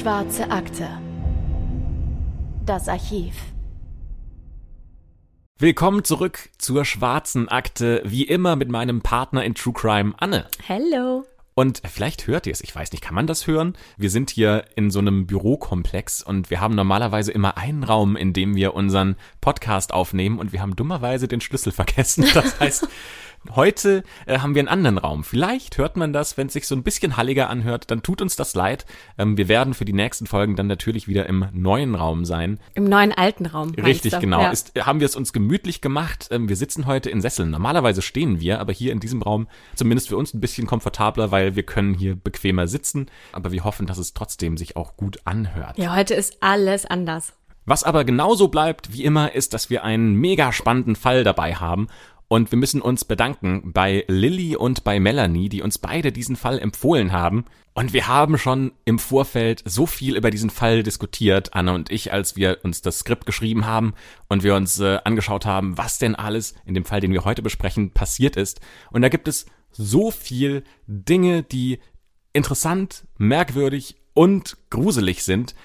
Schwarze Akte. Das Archiv. Willkommen zurück zur schwarzen Akte, wie immer mit meinem Partner in True Crime, Anne. Hello. Und vielleicht hört ihr es, ich weiß nicht, kann man das hören? Wir sind hier in so einem Bürokomplex und wir haben normalerweise immer einen Raum, in dem wir unseren Podcast aufnehmen und wir haben dummerweise den Schlüssel vergessen. Das heißt, Heute äh, haben wir einen anderen Raum. Vielleicht hört man das, wenn es sich so ein bisschen halliger anhört, dann tut uns das leid. Ähm, wir werden für die nächsten Folgen dann natürlich wieder im neuen Raum sein. Im neuen alten Raum. Richtig, genau. Ja. Ist, haben wir es uns gemütlich gemacht. Ähm, wir sitzen heute in Sesseln. Normalerweise stehen wir, aber hier in diesem Raum zumindest für uns ein bisschen komfortabler, weil wir können hier bequemer sitzen. Aber wir hoffen, dass es trotzdem sich auch gut anhört. Ja, heute ist alles anders. Was aber genauso bleibt wie immer, ist, dass wir einen mega spannenden Fall dabei haben und wir müssen uns bedanken bei Lilly und bei Melanie, die uns beide diesen Fall empfohlen haben. Und wir haben schon im Vorfeld so viel über diesen Fall diskutiert, Anne und ich, als wir uns das Skript geschrieben haben und wir uns äh, angeschaut haben, was denn alles in dem Fall, den wir heute besprechen, passiert ist. Und da gibt es so viel Dinge, die interessant, merkwürdig und gruselig sind,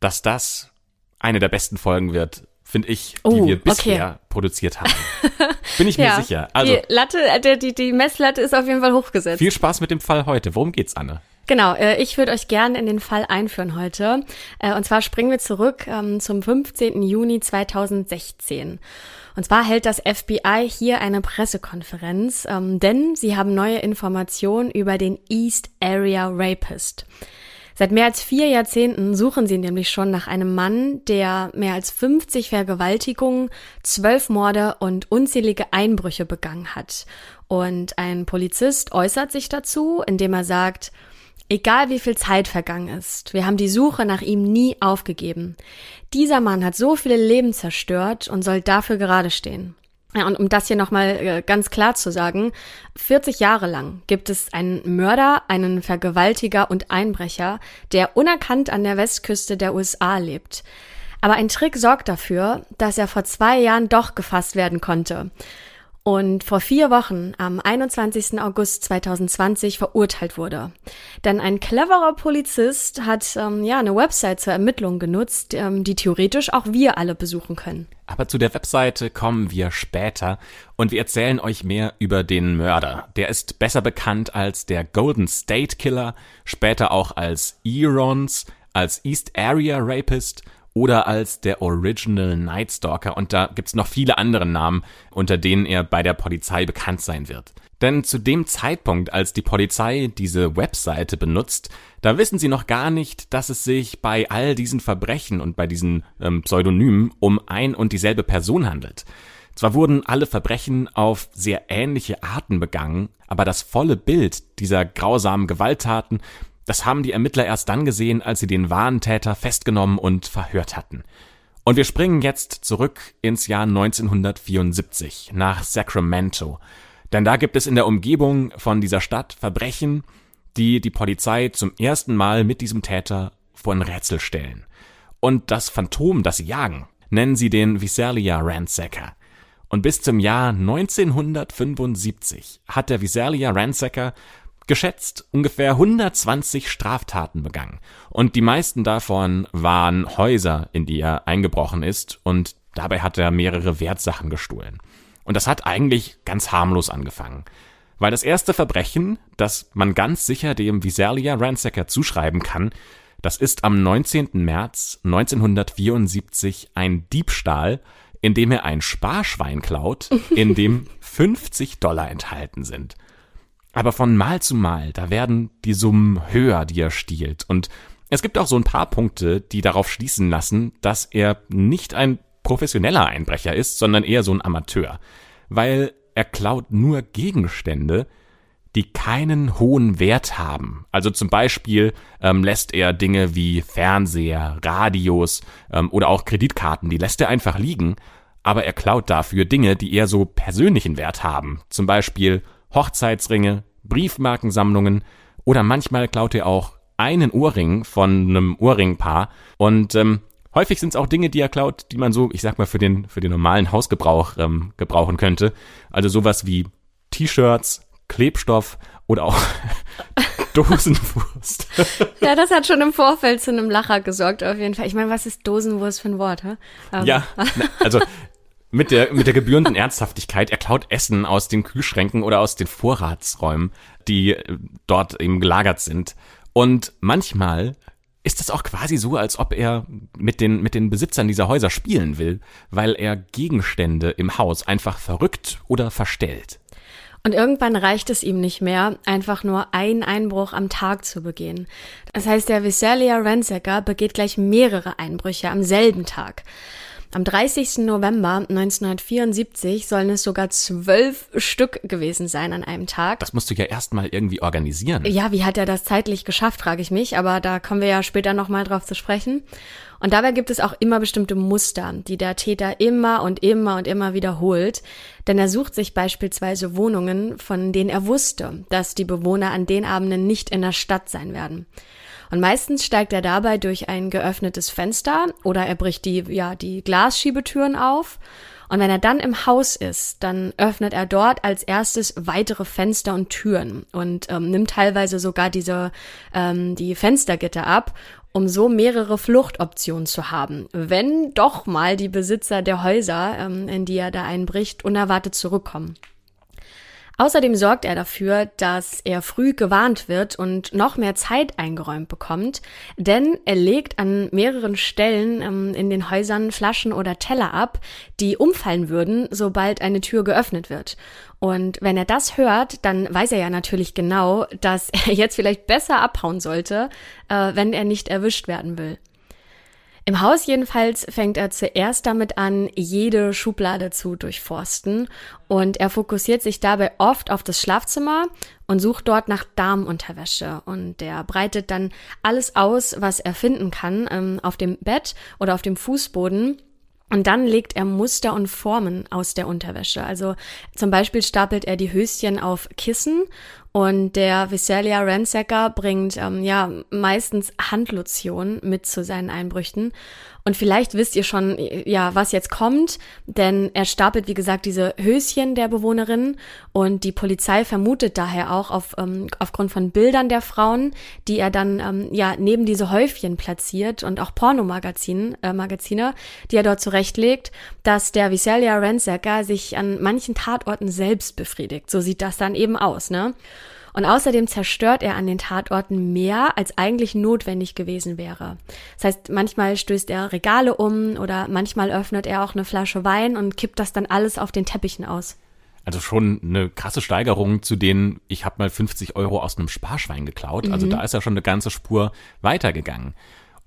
dass das eine der besten Folgen wird, finde ich, die oh, wir bisher okay. produziert haben. Bin ich mir ja, sicher. Also, die Latte, äh, die, die Messlatte ist auf jeden Fall hochgesetzt. Viel Spaß mit dem Fall heute. Worum geht's, Anne? Genau, äh, ich würde euch gerne in den Fall einführen heute. Äh, und zwar springen wir zurück ähm, zum 15. Juni 2016. Und zwar hält das FBI hier eine Pressekonferenz, ähm, denn sie haben neue Informationen über den East Area Rapist. Seit mehr als vier Jahrzehnten suchen sie nämlich schon nach einem Mann, der mehr als 50 Vergewaltigungen, zwölf Morde und unzählige Einbrüche begangen hat. Und ein Polizist äußert sich dazu, indem er sagt, Egal wie viel Zeit vergangen ist, wir haben die Suche nach ihm nie aufgegeben. Dieser Mann hat so viele Leben zerstört und soll dafür gerade stehen. Ja, und um das hier nochmal äh, ganz klar zu sagen, 40 Jahre lang gibt es einen Mörder, einen Vergewaltiger und Einbrecher, der unerkannt an der Westküste der USA lebt. Aber ein Trick sorgt dafür, dass er vor zwei Jahren doch gefasst werden konnte und vor vier Wochen am 21. August 2020 verurteilt wurde. Denn ein cleverer Polizist hat ähm, ja eine Website zur Ermittlung genutzt, ähm, die theoretisch auch wir alle besuchen können. Aber zu der Webseite kommen wir später und wir erzählen euch mehr über den Mörder. Der ist besser bekannt als der Golden State Killer, später auch als Erons, als East Area Rapist oder als der Original Night Stalker und da gibt's noch viele andere Namen, unter denen er bei der Polizei bekannt sein wird. Denn zu dem Zeitpunkt, als die Polizei diese Webseite benutzt, da wissen sie noch gar nicht, dass es sich bei all diesen Verbrechen und bei diesen ähm, Pseudonymen um ein und dieselbe Person handelt. Zwar wurden alle Verbrechen auf sehr ähnliche Arten begangen, aber das volle Bild dieser grausamen Gewalttaten, das haben die Ermittler erst dann gesehen, als sie den wahren Täter festgenommen und verhört hatten. Und wir springen jetzt zurück ins Jahr 1974 nach Sacramento. Denn da gibt es in der Umgebung von dieser Stadt Verbrechen, die die Polizei zum ersten Mal mit diesem Täter vor ein Rätsel stellen. Und das Phantom, das sie jagen, nennen sie den Visalia Ransacker. Und bis zum Jahr 1975 hat der Visalia Ransacker geschätzt ungefähr 120 Straftaten begangen. Und die meisten davon waren Häuser, in die er eingebrochen ist und dabei hat er mehrere Wertsachen gestohlen. Und das hat eigentlich ganz harmlos angefangen. Weil das erste Verbrechen, das man ganz sicher dem Visalia Ransacker zuschreiben kann, das ist am 19. März 1974 ein Diebstahl, in dem er ein Sparschwein klaut, in dem 50 Dollar enthalten sind. Aber von Mal zu Mal, da werden die Summen höher, die er stiehlt. Und es gibt auch so ein paar Punkte, die darauf schließen lassen, dass er nicht ein professioneller Einbrecher ist, sondern eher so ein Amateur. Weil er klaut nur Gegenstände, die keinen hohen Wert haben. Also zum Beispiel ähm, lässt er Dinge wie Fernseher, Radios ähm, oder auch Kreditkarten, die lässt er einfach liegen, aber er klaut dafür Dinge, die eher so persönlichen Wert haben. Zum Beispiel Hochzeitsringe, Briefmarkensammlungen oder manchmal klaut er auch einen Ohrring von einem Ohrringpaar und ähm, häufig sind es auch Dinge, die er klaut, die man so, ich sag mal, für den, für den normalen Hausgebrauch ähm, gebrauchen könnte. Also sowas wie T-Shirts, Klebstoff oder auch Dosenwurst. ja, das hat schon im Vorfeld zu einem Lacher gesorgt, auf jeden Fall. Ich meine, was ist Dosenwurst für ein Wort, hä? Ähm. Ja, also mit der, mit der gebührenden Ernsthaftigkeit, er klaut Essen aus den Kühlschränken oder aus den Vorratsräumen, die äh, dort eben gelagert sind. Und manchmal ist es auch quasi so, als ob er mit den, mit den Besitzern dieser Häuser spielen will, weil er Gegenstände im Haus einfach verrückt oder verstellt. Und irgendwann reicht es ihm nicht mehr, einfach nur einen Einbruch am Tag zu begehen. Das heißt, der Visalia Rensecker begeht gleich mehrere Einbrüche am selben Tag. Am 30. November 1974 sollen es sogar zwölf Stück gewesen sein an einem Tag. Das musst du ja erstmal irgendwie organisieren. Ja, wie hat er das zeitlich geschafft, frage ich mich, aber da kommen wir ja später nochmal drauf zu sprechen. Und dabei gibt es auch immer bestimmte Muster, die der Täter immer und immer und immer wiederholt. Denn er sucht sich beispielsweise Wohnungen, von denen er wusste, dass die Bewohner an den Abenden nicht in der Stadt sein werden. Und meistens steigt er dabei durch ein geöffnetes Fenster oder er bricht die, ja, die Glasschiebetüren auf. Und wenn er dann im Haus ist, dann öffnet er dort als erstes weitere Fenster und Türen und ähm, nimmt teilweise sogar diese ähm, die Fenstergitter ab, um so mehrere Fluchtoptionen zu haben, wenn doch mal die Besitzer der Häuser, ähm, in die er da einbricht, unerwartet zurückkommen. Außerdem sorgt er dafür, dass er früh gewarnt wird und noch mehr Zeit eingeräumt bekommt, denn er legt an mehreren Stellen ähm, in den Häusern Flaschen oder Teller ab, die umfallen würden, sobald eine Tür geöffnet wird. Und wenn er das hört, dann weiß er ja natürlich genau, dass er jetzt vielleicht besser abhauen sollte, äh, wenn er nicht erwischt werden will. Im Haus jedenfalls fängt er zuerst damit an, jede Schublade zu durchforsten. Und er fokussiert sich dabei oft auf das Schlafzimmer und sucht dort nach Damenunterwäsche und er breitet dann alles aus, was er finden kann, ähm, auf dem Bett oder auf dem Fußboden. Und dann legt er Muster und Formen aus der Unterwäsche. Also zum Beispiel stapelt er die Höschen auf Kissen und der Visalia Ransacker bringt ähm, ja meistens Handlotion mit zu seinen Einbrüchen. Und vielleicht wisst ihr schon, ja, was jetzt kommt, denn er stapelt, wie gesagt, diese Höschen der Bewohnerin und die Polizei vermutet daher auch auf, ähm, aufgrund von Bildern der Frauen, die er dann ähm, ja neben diese Häufchen platziert und auch Pornomagazine, äh, Magazine, die er dort zurechtlegt, dass der Visalia Ransacker sich an manchen Tatorten selbst befriedigt. So sieht das dann eben aus, ne? Und außerdem zerstört er an den Tatorten mehr, als eigentlich notwendig gewesen wäre. Das heißt, manchmal stößt er Regale um oder manchmal öffnet er auch eine Flasche Wein und kippt das dann alles auf den Teppichen aus. Also schon eine krasse Steigerung zu denen, ich habe mal 50 Euro aus einem Sparschwein geklaut. Also mhm. da ist er schon eine ganze Spur weitergegangen.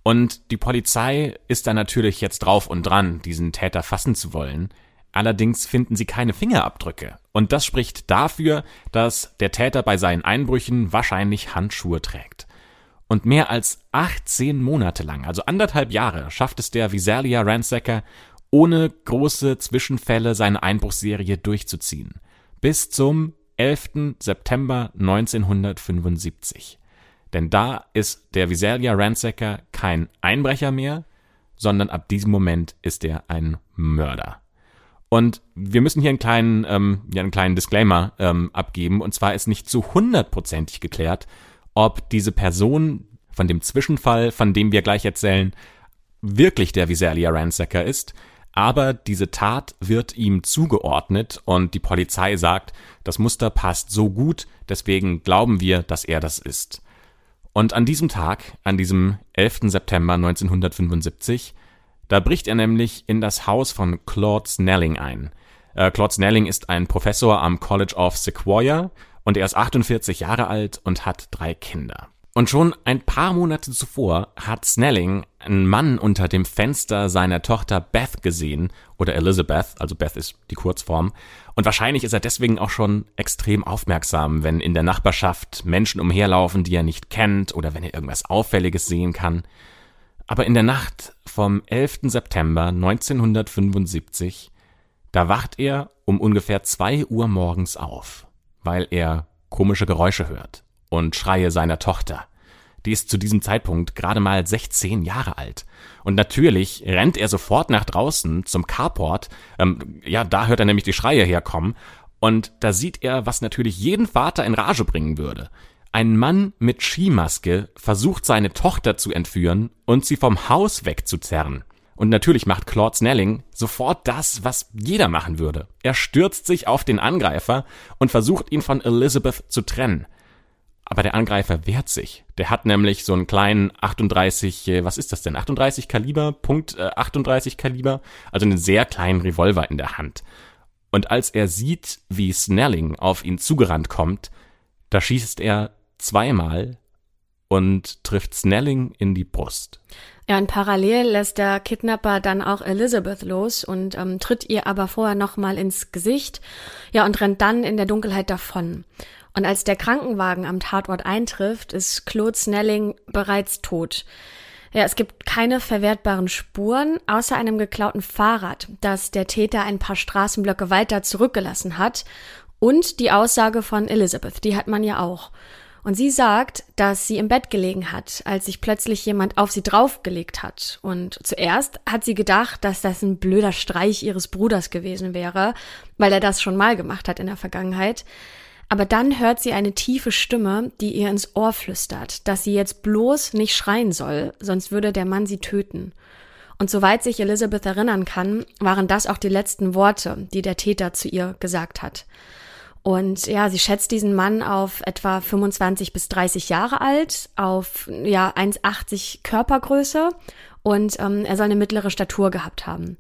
Und die Polizei ist da natürlich jetzt drauf und dran, diesen Täter fassen zu wollen. Allerdings finden sie keine Fingerabdrücke. Und das spricht dafür, dass der Täter bei seinen Einbrüchen wahrscheinlich Handschuhe trägt. Und mehr als 18 Monate lang, also anderthalb Jahre, schafft es der Visalia Ransacker, ohne große Zwischenfälle seine Einbruchsserie durchzuziehen. Bis zum 11. September 1975. Denn da ist der Visalia Ransacker kein Einbrecher mehr, sondern ab diesem Moment ist er ein Mörder. Und wir müssen hier einen kleinen, ähm, ja, einen kleinen Disclaimer ähm, abgeben. Und zwar ist nicht zu hundertprozentig geklärt, ob diese Person von dem Zwischenfall, von dem wir gleich erzählen, wirklich der Visalia Ransacker ist. Aber diese Tat wird ihm zugeordnet und die Polizei sagt, das Muster passt so gut, deswegen glauben wir, dass er das ist. Und an diesem Tag, an diesem 11. September 1975, da bricht er nämlich in das Haus von Claude Snelling ein. Äh, Claude Snelling ist ein Professor am College of Sequoia und er ist 48 Jahre alt und hat drei Kinder. Und schon ein paar Monate zuvor hat Snelling einen Mann unter dem Fenster seiner Tochter Beth gesehen, oder Elizabeth, also Beth ist die Kurzform, und wahrscheinlich ist er deswegen auch schon extrem aufmerksam, wenn in der Nachbarschaft Menschen umherlaufen, die er nicht kennt, oder wenn er irgendwas Auffälliges sehen kann. Aber in der Nacht vom 11. September 1975, da wacht er um ungefähr zwei Uhr morgens auf, weil er komische Geräusche hört und Schreie seiner Tochter. Die ist zu diesem Zeitpunkt gerade mal 16 Jahre alt. Und natürlich rennt er sofort nach draußen zum Carport. Ähm, ja, da hört er nämlich die Schreie herkommen. Und da sieht er, was natürlich jeden Vater in Rage bringen würde. Ein Mann mit Skimaske versucht seine Tochter zu entführen und sie vom Haus wegzuzerren. Und natürlich macht Claude Snelling sofort das, was jeder machen würde. Er stürzt sich auf den Angreifer und versucht ihn von Elizabeth zu trennen. Aber der Angreifer wehrt sich. Der hat nämlich so einen kleinen 38, äh, was ist das denn? 38 Kaliber, Punkt 38 äh, Kaliber, also einen sehr kleinen Revolver in der Hand. Und als er sieht, wie Snelling auf ihn zugerannt kommt, da schießt er zweimal und trifft Snelling in die Brust. Ja, und parallel lässt der Kidnapper dann auch Elizabeth los und ähm, tritt ihr aber vorher nochmal ins Gesicht, ja, und rennt dann in der Dunkelheit davon. Und als der Krankenwagen am Tatort eintrifft, ist Claude Snelling bereits tot. Ja, es gibt keine verwertbaren Spuren, außer einem geklauten Fahrrad, das der Täter ein paar Straßenblöcke weiter zurückgelassen hat. Und die Aussage von Elizabeth, die hat man ja auch. Und sie sagt, dass sie im Bett gelegen hat, als sich plötzlich jemand auf sie draufgelegt hat. Und zuerst hat sie gedacht, dass das ein blöder Streich ihres Bruders gewesen wäre, weil er das schon mal gemacht hat in der Vergangenheit. Aber dann hört sie eine tiefe Stimme, die ihr ins Ohr flüstert, dass sie jetzt bloß nicht schreien soll, sonst würde der Mann sie töten. Und soweit sich Elizabeth erinnern kann, waren das auch die letzten Worte, die der Täter zu ihr gesagt hat. Und ja, sie schätzt diesen Mann auf etwa 25 bis 30 Jahre alt, auf ja 1,80 Körpergröße und ähm, er soll eine mittlere Statur gehabt haben.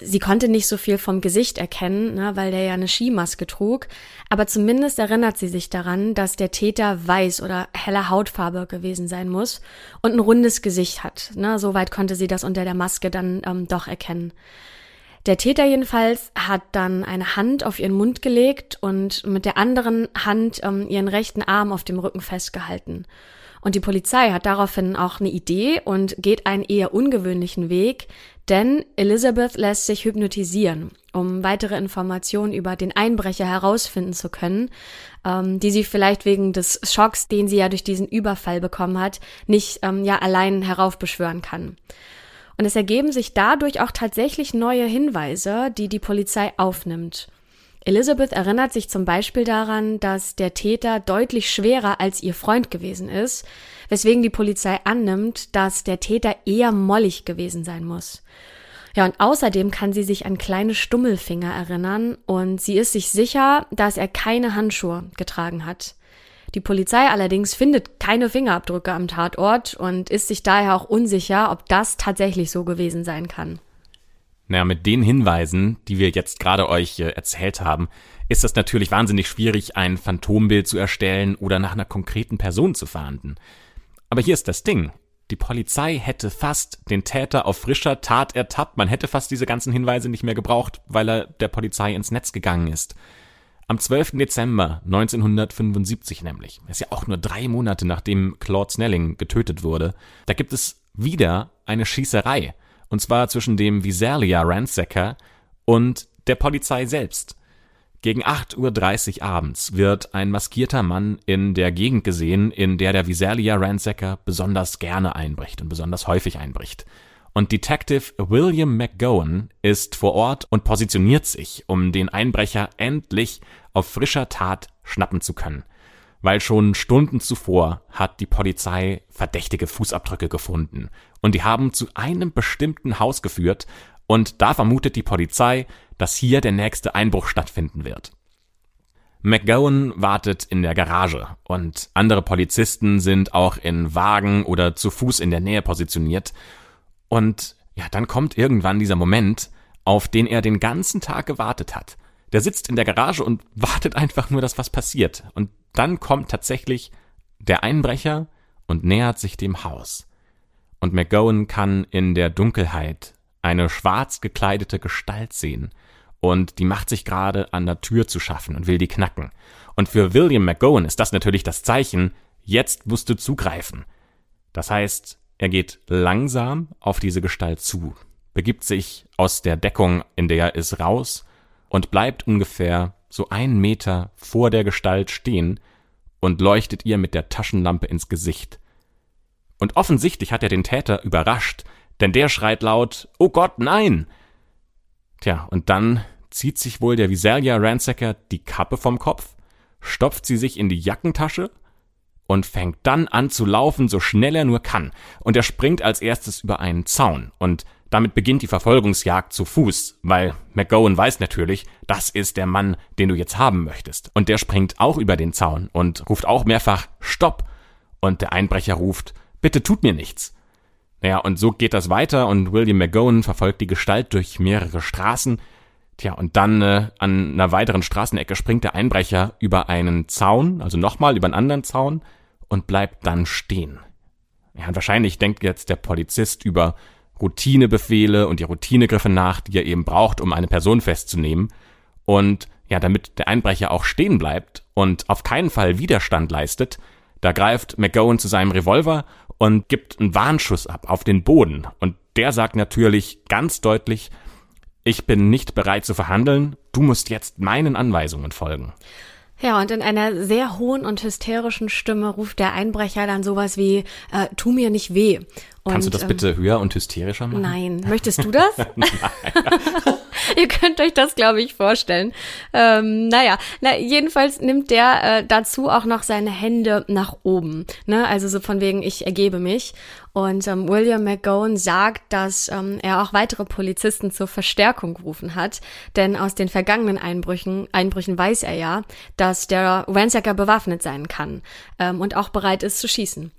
Sie konnte nicht so viel vom Gesicht erkennen, ne, weil der ja eine Skimaske trug, aber zumindest erinnert sie sich daran, dass der Täter weiß oder heller Hautfarbe gewesen sein muss und ein rundes Gesicht hat. Ne, Soweit konnte sie das unter der Maske dann ähm, doch erkennen. Der Täter jedenfalls hat dann eine Hand auf ihren Mund gelegt und mit der anderen Hand ähm, ihren rechten Arm auf dem Rücken festgehalten. Und die Polizei hat daraufhin auch eine Idee und geht einen eher ungewöhnlichen Weg, denn Elizabeth lässt sich hypnotisieren, um weitere Informationen über den Einbrecher herausfinden zu können, ähm, die sie vielleicht wegen des Schocks, den sie ja durch diesen Überfall bekommen hat, nicht ähm, ja allein heraufbeschwören kann. Und es ergeben sich dadurch auch tatsächlich neue Hinweise, die die Polizei aufnimmt. Elizabeth erinnert sich zum Beispiel daran, dass der Täter deutlich schwerer als ihr Freund gewesen ist, weswegen die Polizei annimmt, dass der Täter eher mollig gewesen sein muss. Ja, und außerdem kann sie sich an kleine Stummelfinger erinnern und sie ist sich sicher, dass er keine Handschuhe getragen hat. Die Polizei allerdings findet keine Fingerabdrücke am Tatort und ist sich daher auch unsicher, ob das tatsächlich so gewesen sein kann. Naja, mit den Hinweisen, die wir jetzt gerade euch äh, erzählt haben, ist es natürlich wahnsinnig schwierig, ein Phantombild zu erstellen oder nach einer konkreten Person zu fahnden. Aber hier ist das Ding. Die Polizei hätte fast den Täter auf frischer Tat ertappt. Man hätte fast diese ganzen Hinweise nicht mehr gebraucht, weil er der Polizei ins Netz gegangen ist. Am 12. Dezember 1975 nämlich, ist ja auch nur drei Monate nachdem Claude Snelling getötet wurde, da gibt es wieder eine Schießerei. Und zwar zwischen dem Visalia Ransacker und der Polizei selbst. Gegen 8.30 Uhr abends wird ein maskierter Mann in der Gegend gesehen, in der der Visalia Ransacker besonders gerne einbricht und besonders häufig einbricht. Und Detective William McGowan ist vor Ort und positioniert sich, um den Einbrecher endlich auf frischer Tat schnappen zu können. Weil schon Stunden zuvor hat die Polizei verdächtige Fußabdrücke gefunden. Und die haben zu einem bestimmten Haus geführt. Und da vermutet die Polizei, dass hier der nächste Einbruch stattfinden wird. McGowan wartet in der Garage und andere Polizisten sind auch in Wagen oder zu Fuß in der Nähe positioniert und ja, dann kommt irgendwann dieser Moment, auf den er den ganzen Tag gewartet hat. Der sitzt in der Garage und wartet einfach nur, dass was passiert. Und dann kommt tatsächlich der Einbrecher und nähert sich dem Haus. Und McGowan kann in der Dunkelheit eine schwarz gekleidete Gestalt sehen. Und die macht sich gerade an der Tür zu schaffen und will die knacken. Und für William McGowan ist das natürlich das Zeichen, jetzt musst du zugreifen. Das heißt, er geht langsam auf diese Gestalt zu, begibt sich aus der Deckung, in der er ist, raus und bleibt ungefähr so einen Meter vor der Gestalt stehen und leuchtet ihr mit der Taschenlampe ins Gesicht. Und offensichtlich hat er den Täter überrascht, denn der schreit laut, Oh Gott, nein! Tja, und dann zieht sich wohl der Visalia Ransacker die Kappe vom Kopf, stopft sie sich in die Jackentasche und fängt dann an zu laufen, so schnell er nur kann. Und er springt als erstes über einen Zaun und damit beginnt die Verfolgungsjagd zu Fuß, weil McGowan weiß natürlich, das ist der Mann, den du jetzt haben möchtest. Und der springt auch über den Zaun und ruft auch mehrfach Stopp. Und der Einbrecher ruft, bitte tut mir nichts. Naja, und so geht das weiter und William McGowan verfolgt die Gestalt durch mehrere Straßen. Tja, und dann äh, an einer weiteren Straßenecke springt der Einbrecher über einen Zaun, also nochmal über einen anderen Zaun und bleibt dann stehen. Ja, und wahrscheinlich denkt jetzt der Polizist über Routinebefehle und die Routinegriffe nach, die er eben braucht, um eine Person festzunehmen. Und ja, damit der Einbrecher auch stehen bleibt und auf keinen Fall Widerstand leistet, da greift McGowan zu seinem Revolver und gibt einen Warnschuss ab auf den Boden. Und der sagt natürlich ganz deutlich, ich bin nicht bereit zu verhandeln, du musst jetzt meinen Anweisungen folgen. Ja, und in einer sehr hohen und hysterischen Stimme ruft der Einbrecher dann sowas wie, äh, tu mir nicht weh. Und, Kannst du das ähm, bitte höher und hysterischer machen? Nein. Möchtest du das? Ihr könnt euch das, glaube ich, vorstellen. Ähm, naja, na, jedenfalls nimmt der äh, dazu auch noch seine Hände nach oben. Ne? Also so von wegen, ich ergebe mich. Und ähm, William McGowan sagt, dass ähm, er auch weitere Polizisten zur Verstärkung gerufen hat. Denn aus den vergangenen Einbrüchen, Einbrüchen weiß er ja, dass der Ransacker bewaffnet sein kann ähm, und auch bereit ist zu schießen.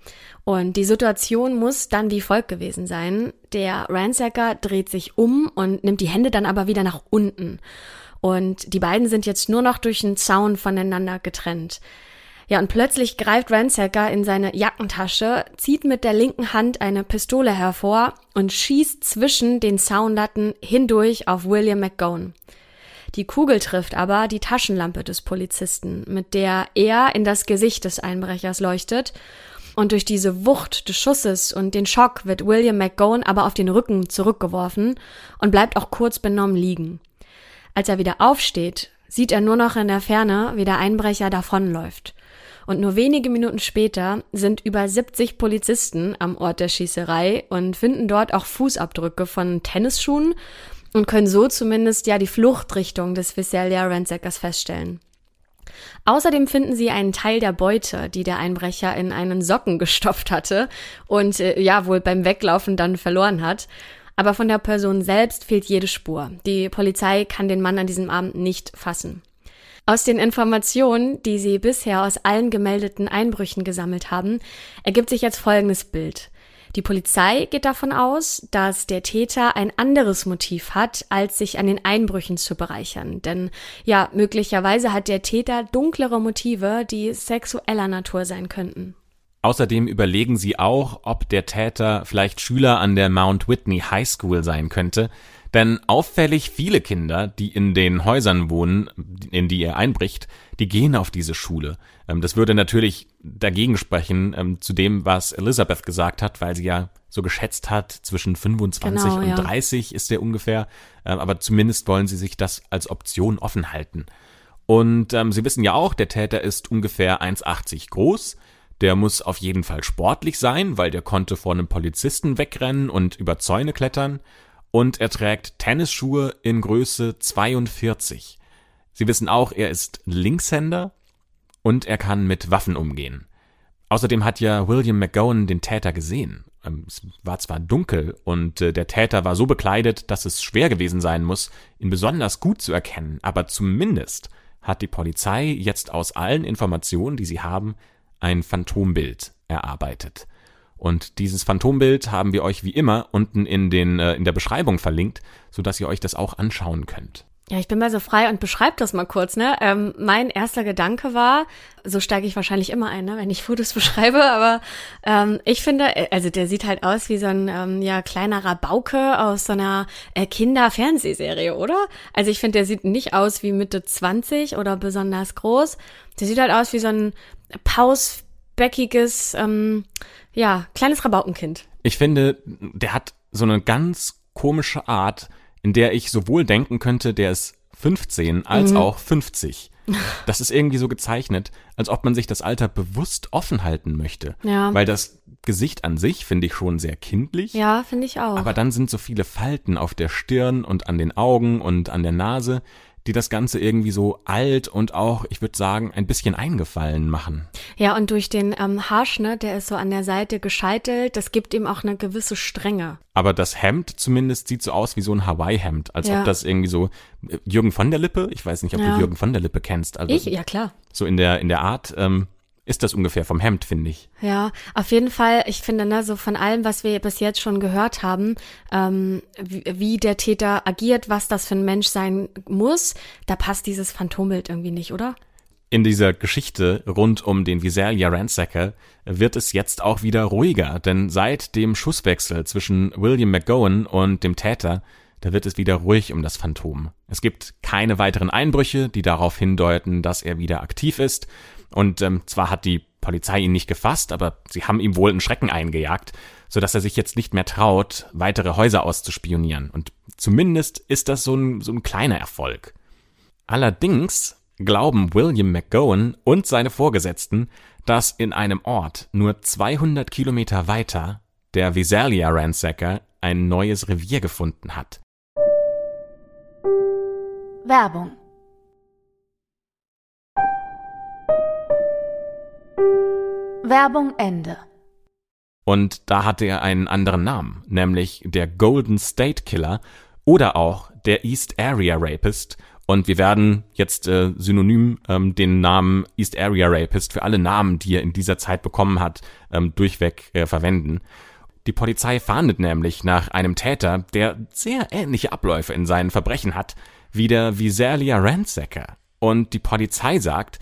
Und die Situation muss dann wie folgt gewesen sein. Der Ransacker dreht sich um und nimmt die Hände dann aber wieder nach unten. Und die beiden sind jetzt nur noch durch einen Zaun voneinander getrennt. Ja, und plötzlich greift Ransacker in seine Jackentasche, zieht mit der linken Hand eine Pistole hervor und schießt zwischen den Zaunlatten hindurch auf William McGowan. Die Kugel trifft aber die Taschenlampe des Polizisten, mit der er in das Gesicht des Einbrechers leuchtet und durch diese Wucht des Schusses und den Schock wird William McGowan aber auf den Rücken zurückgeworfen und bleibt auch kurz benommen liegen. Als er wieder aufsteht, sieht er nur noch in der Ferne, wie der Einbrecher davonläuft. Und nur wenige Minuten später sind über 70 Polizisten am Ort der Schießerei und finden dort auch Fußabdrücke von Tennisschuhen und können so zumindest ja die Fluchtrichtung des Visalia Ransackers feststellen. Außerdem finden sie einen Teil der Beute, die der Einbrecher in einen Socken gestopft hatte und äh, ja wohl beim Weglaufen dann verloren hat. Aber von der Person selbst fehlt jede Spur. Die Polizei kann den Mann an diesem Abend nicht fassen. Aus den Informationen, die sie bisher aus allen gemeldeten Einbrüchen gesammelt haben, ergibt sich jetzt folgendes Bild. Die Polizei geht davon aus, dass der Täter ein anderes Motiv hat, als sich an den Einbrüchen zu bereichern. Denn ja, möglicherweise hat der Täter dunklere Motive, die sexueller Natur sein könnten. Außerdem überlegen sie auch, ob der Täter vielleicht Schüler an der Mount Whitney High School sein könnte, denn auffällig viele Kinder, die in den Häusern wohnen, in die er einbricht, die gehen auf diese Schule. Ähm, das würde natürlich dagegen sprechen ähm, zu dem, was Elizabeth gesagt hat, weil sie ja so geschätzt hat, zwischen 25 genau, und ja. 30 ist er ungefähr. Ähm, aber zumindest wollen sie sich das als Option offen halten. Und ähm, sie wissen ja auch, der Täter ist ungefähr 1,80 groß. Der muss auf jeden Fall sportlich sein, weil der konnte vor einem Polizisten wegrennen und über Zäune klettern und er trägt Tennisschuhe in Größe 42. Sie wissen auch, er ist Linkshänder und er kann mit Waffen umgehen. Außerdem hat ja William McGowan den Täter gesehen. Ähm, es war zwar dunkel und äh, der Täter war so bekleidet, dass es schwer gewesen sein muss, ihn besonders gut zu erkennen, aber zumindest hat die Polizei jetzt aus allen Informationen, die sie haben, ein Phantombild erarbeitet. Und dieses Phantombild haben wir euch wie immer unten in, den, äh, in der Beschreibung verlinkt, sodass ihr euch das auch anschauen könnt. Ja, ich bin mal so frei und beschreib das mal kurz, ne? Ähm, mein erster Gedanke war, so steige ich wahrscheinlich immer ein, ne, wenn ich Fotos beschreibe, aber ähm, ich finde, äh, also der sieht halt aus wie so ein ähm, ja kleinerer Bauke aus so einer äh, Kinderfernsehserie, oder? Also ich finde, der sieht nicht aus wie Mitte 20 oder besonders groß. Der sieht halt aus wie so ein pausbäckiges, ähm, ja, kleines Rabaukenkind. Ich finde, der hat so eine ganz komische Art, in der ich sowohl denken könnte, der ist 15 als mhm. auch 50. Das ist irgendwie so gezeichnet, als ob man sich das Alter bewusst offen halten möchte. Ja. Weil das Gesicht an sich finde ich schon sehr kindlich. Ja, finde ich auch. Aber dann sind so viele Falten auf der Stirn und an den Augen und an der Nase, die das Ganze irgendwie so alt und auch, ich würde sagen, ein bisschen eingefallen machen. Ja, und durch den ähm, Haarschnitt, der ist so an der Seite gescheitelt, das gibt ihm auch eine gewisse Strenge. Aber das Hemd zumindest sieht so aus wie so ein Hawaii-Hemd, als ja. ob das irgendwie so äh, Jürgen von der Lippe, ich weiß nicht, ob ja. du Jürgen von der Lippe kennst. Also ich? Ja, klar. So in der, in der Art, ähm, ist das ungefähr vom Hemd, finde ich. Ja, auf jeden Fall. Ich finde, ne, so von allem, was wir bis jetzt schon gehört haben, ähm, wie, wie der Täter agiert, was das für ein Mensch sein muss, da passt dieses Phantombild irgendwie nicht, oder? In dieser Geschichte rund um den Visalia Ransacker wird es jetzt auch wieder ruhiger, denn seit dem Schusswechsel zwischen William McGowan und dem Täter da wird es wieder ruhig um das Phantom. Es gibt keine weiteren Einbrüche, die darauf hindeuten, dass er wieder aktiv ist. Und ähm, zwar hat die Polizei ihn nicht gefasst, aber sie haben ihm wohl einen Schrecken eingejagt, sodass er sich jetzt nicht mehr traut, weitere Häuser auszuspionieren. Und zumindest ist das so ein, so ein kleiner Erfolg. Allerdings glauben William McGowan und seine Vorgesetzten, dass in einem Ort nur 200 Kilometer weiter der Visalia Ransacker ein neues Revier gefunden hat. Werbung Werbung Ende. Und da hatte er einen anderen Namen, nämlich der Golden State Killer oder auch der East Area Rapist. Und wir werden jetzt äh, synonym ähm, den Namen East Area Rapist für alle Namen, die er in dieser Zeit bekommen hat, ähm, durchweg äh, verwenden. Die Polizei fahndet nämlich nach einem Täter, der sehr ähnliche Abläufe in seinen Verbrechen hat, wie der Visalia Ransacker. Und die Polizei sagt,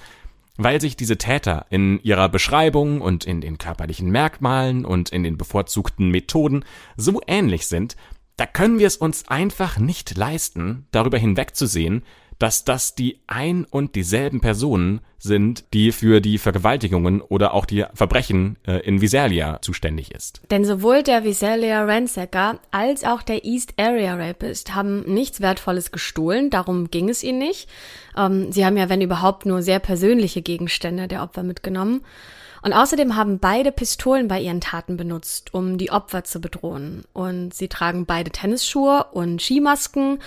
weil sich diese Täter in ihrer Beschreibung und in den körperlichen Merkmalen und in den bevorzugten Methoden so ähnlich sind, da können wir es uns einfach nicht leisten, darüber hinwegzusehen, dass das die ein und dieselben Personen sind, die für die Vergewaltigungen oder auch die Verbrechen äh, in Visalia zuständig ist. Denn sowohl der Visalia Ransacker als auch der East Area Rapist haben nichts Wertvolles gestohlen, darum ging es ihnen nicht. Ähm, sie haben ja, wenn überhaupt, nur sehr persönliche Gegenstände der Opfer mitgenommen. Und außerdem haben beide Pistolen bei ihren Taten benutzt, um die Opfer zu bedrohen. Und sie tragen beide Tennisschuhe und Skimasken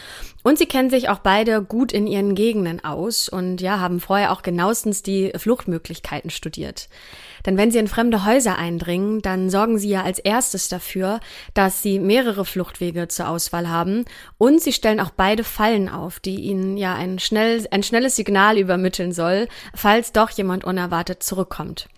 und sie kennen sich auch beide gut in ihren Gegenden aus und ja, haben vorher auch genauestens die Fluchtmöglichkeiten studiert. Denn wenn sie in fremde Häuser eindringen, dann sorgen sie ja als erstes dafür, dass sie mehrere Fluchtwege zur Auswahl haben und sie stellen auch beide Fallen auf, die ihnen ja ein, schnell, ein schnelles Signal übermitteln soll, falls doch jemand unerwartet zurückkommt.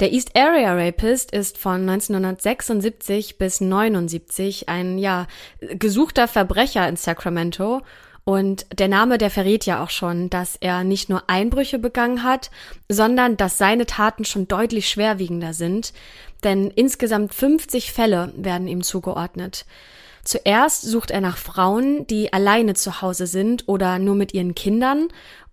Der East Area Rapist ist von 1976 bis 79 ein, ja, gesuchter Verbrecher in Sacramento. Und der Name, der verrät ja auch schon, dass er nicht nur Einbrüche begangen hat, sondern dass seine Taten schon deutlich schwerwiegender sind, denn insgesamt 50 Fälle werden ihm zugeordnet. Zuerst sucht er nach Frauen, die alleine zu Hause sind oder nur mit ihren Kindern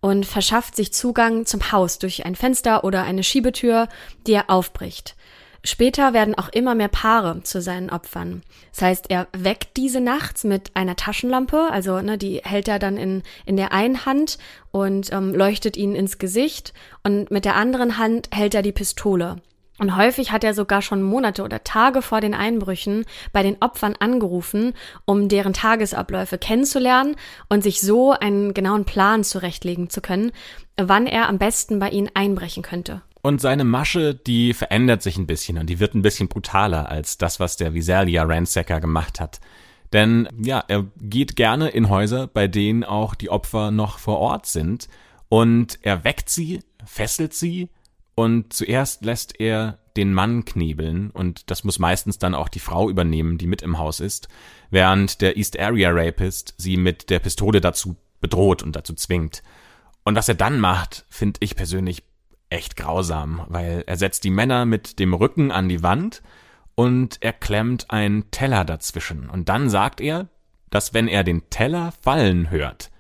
und verschafft sich Zugang zum Haus durch ein Fenster oder eine Schiebetür, die er aufbricht. Später werden auch immer mehr Paare zu seinen Opfern. Das heißt, er weckt diese nachts mit einer Taschenlampe, also ne, die hält er dann in, in der einen Hand und ähm, leuchtet ihnen ins Gesicht und mit der anderen Hand hält er die Pistole. Und häufig hat er sogar schon Monate oder Tage vor den Einbrüchen bei den Opfern angerufen, um deren Tagesabläufe kennenzulernen und sich so einen genauen Plan zurechtlegen zu können, wann er am besten bei ihnen einbrechen könnte. Und seine Masche, die verändert sich ein bisschen und die wird ein bisschen brutaler als das, was der Visalia Ransacker gemacht hat. Denn ja, er geht gerne in Häuser, bei denen auch die Opfer noch vor Ort sind und er weckt sie, fesselt sie und zuerst lässt er den Mann knebeln und das muss meistens dann auch die Frau übernehmen, die mit im Haus ist, während der East Area Rapist sie mit der Pistole dazu bedroht und dazu zwingt. Und was er dann macht, finde ich persönlich echt grausam, weil er setzt die Männer mit dem Rücken an die Wand und er klemmt einen Teller dazwischen. Und dann sagt er, dass wenn er den Teller fallen hört,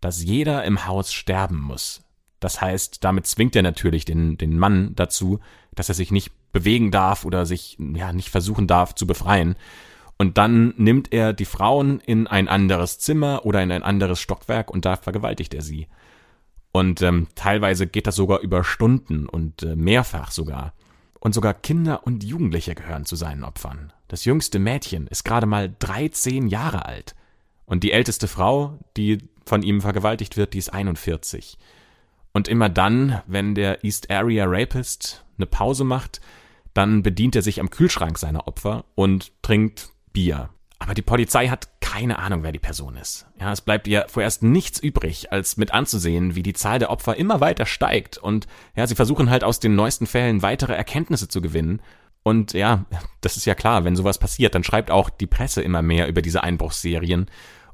dass jeder im Haus sterben muss. Das heißt, damit zwingt er natürlich den, den Mann dazu, dass er sich nicht bewegen darf oder sich ja nicht versuchen darf zu befreien. Und dann nimmt er die Frauen in ein anderes Zimmer oder in ein anderes Stockwerk und da vergewaltigt er sie. Und ähm, teilweise geht das sogar über Stunden und äh, mehrfach sogar. Und sogar Kinder und Jugendliche gehören zu seinen Opfern. Das jüngste Mädchen ist gerade mal 13 Jahre alt. Und die älteste Frau, die von ihm vergewaltigt wird, die ist 41. Und immer dann, wenn der East Area Rapist eine Pause macht, dann bedient er sich am Kühlschrank seiner Opfer und trinkt Bier. Aber die Polizei hat keine Ahnung, wer die Person ist. Ja, es bleibt ihr vorerst nichts übrig, als mit anzusehen, wie die Zahl der Opfer immer weiter steigt und ja, sie versuchen halt aus den neuesten Fällen weitere Erkenntnisse zu gewinnen. Und ja, das ist ja klar, wenn sowas passiert, dann schreibt auch die Presse immer mehr über diese Einbruchsserien.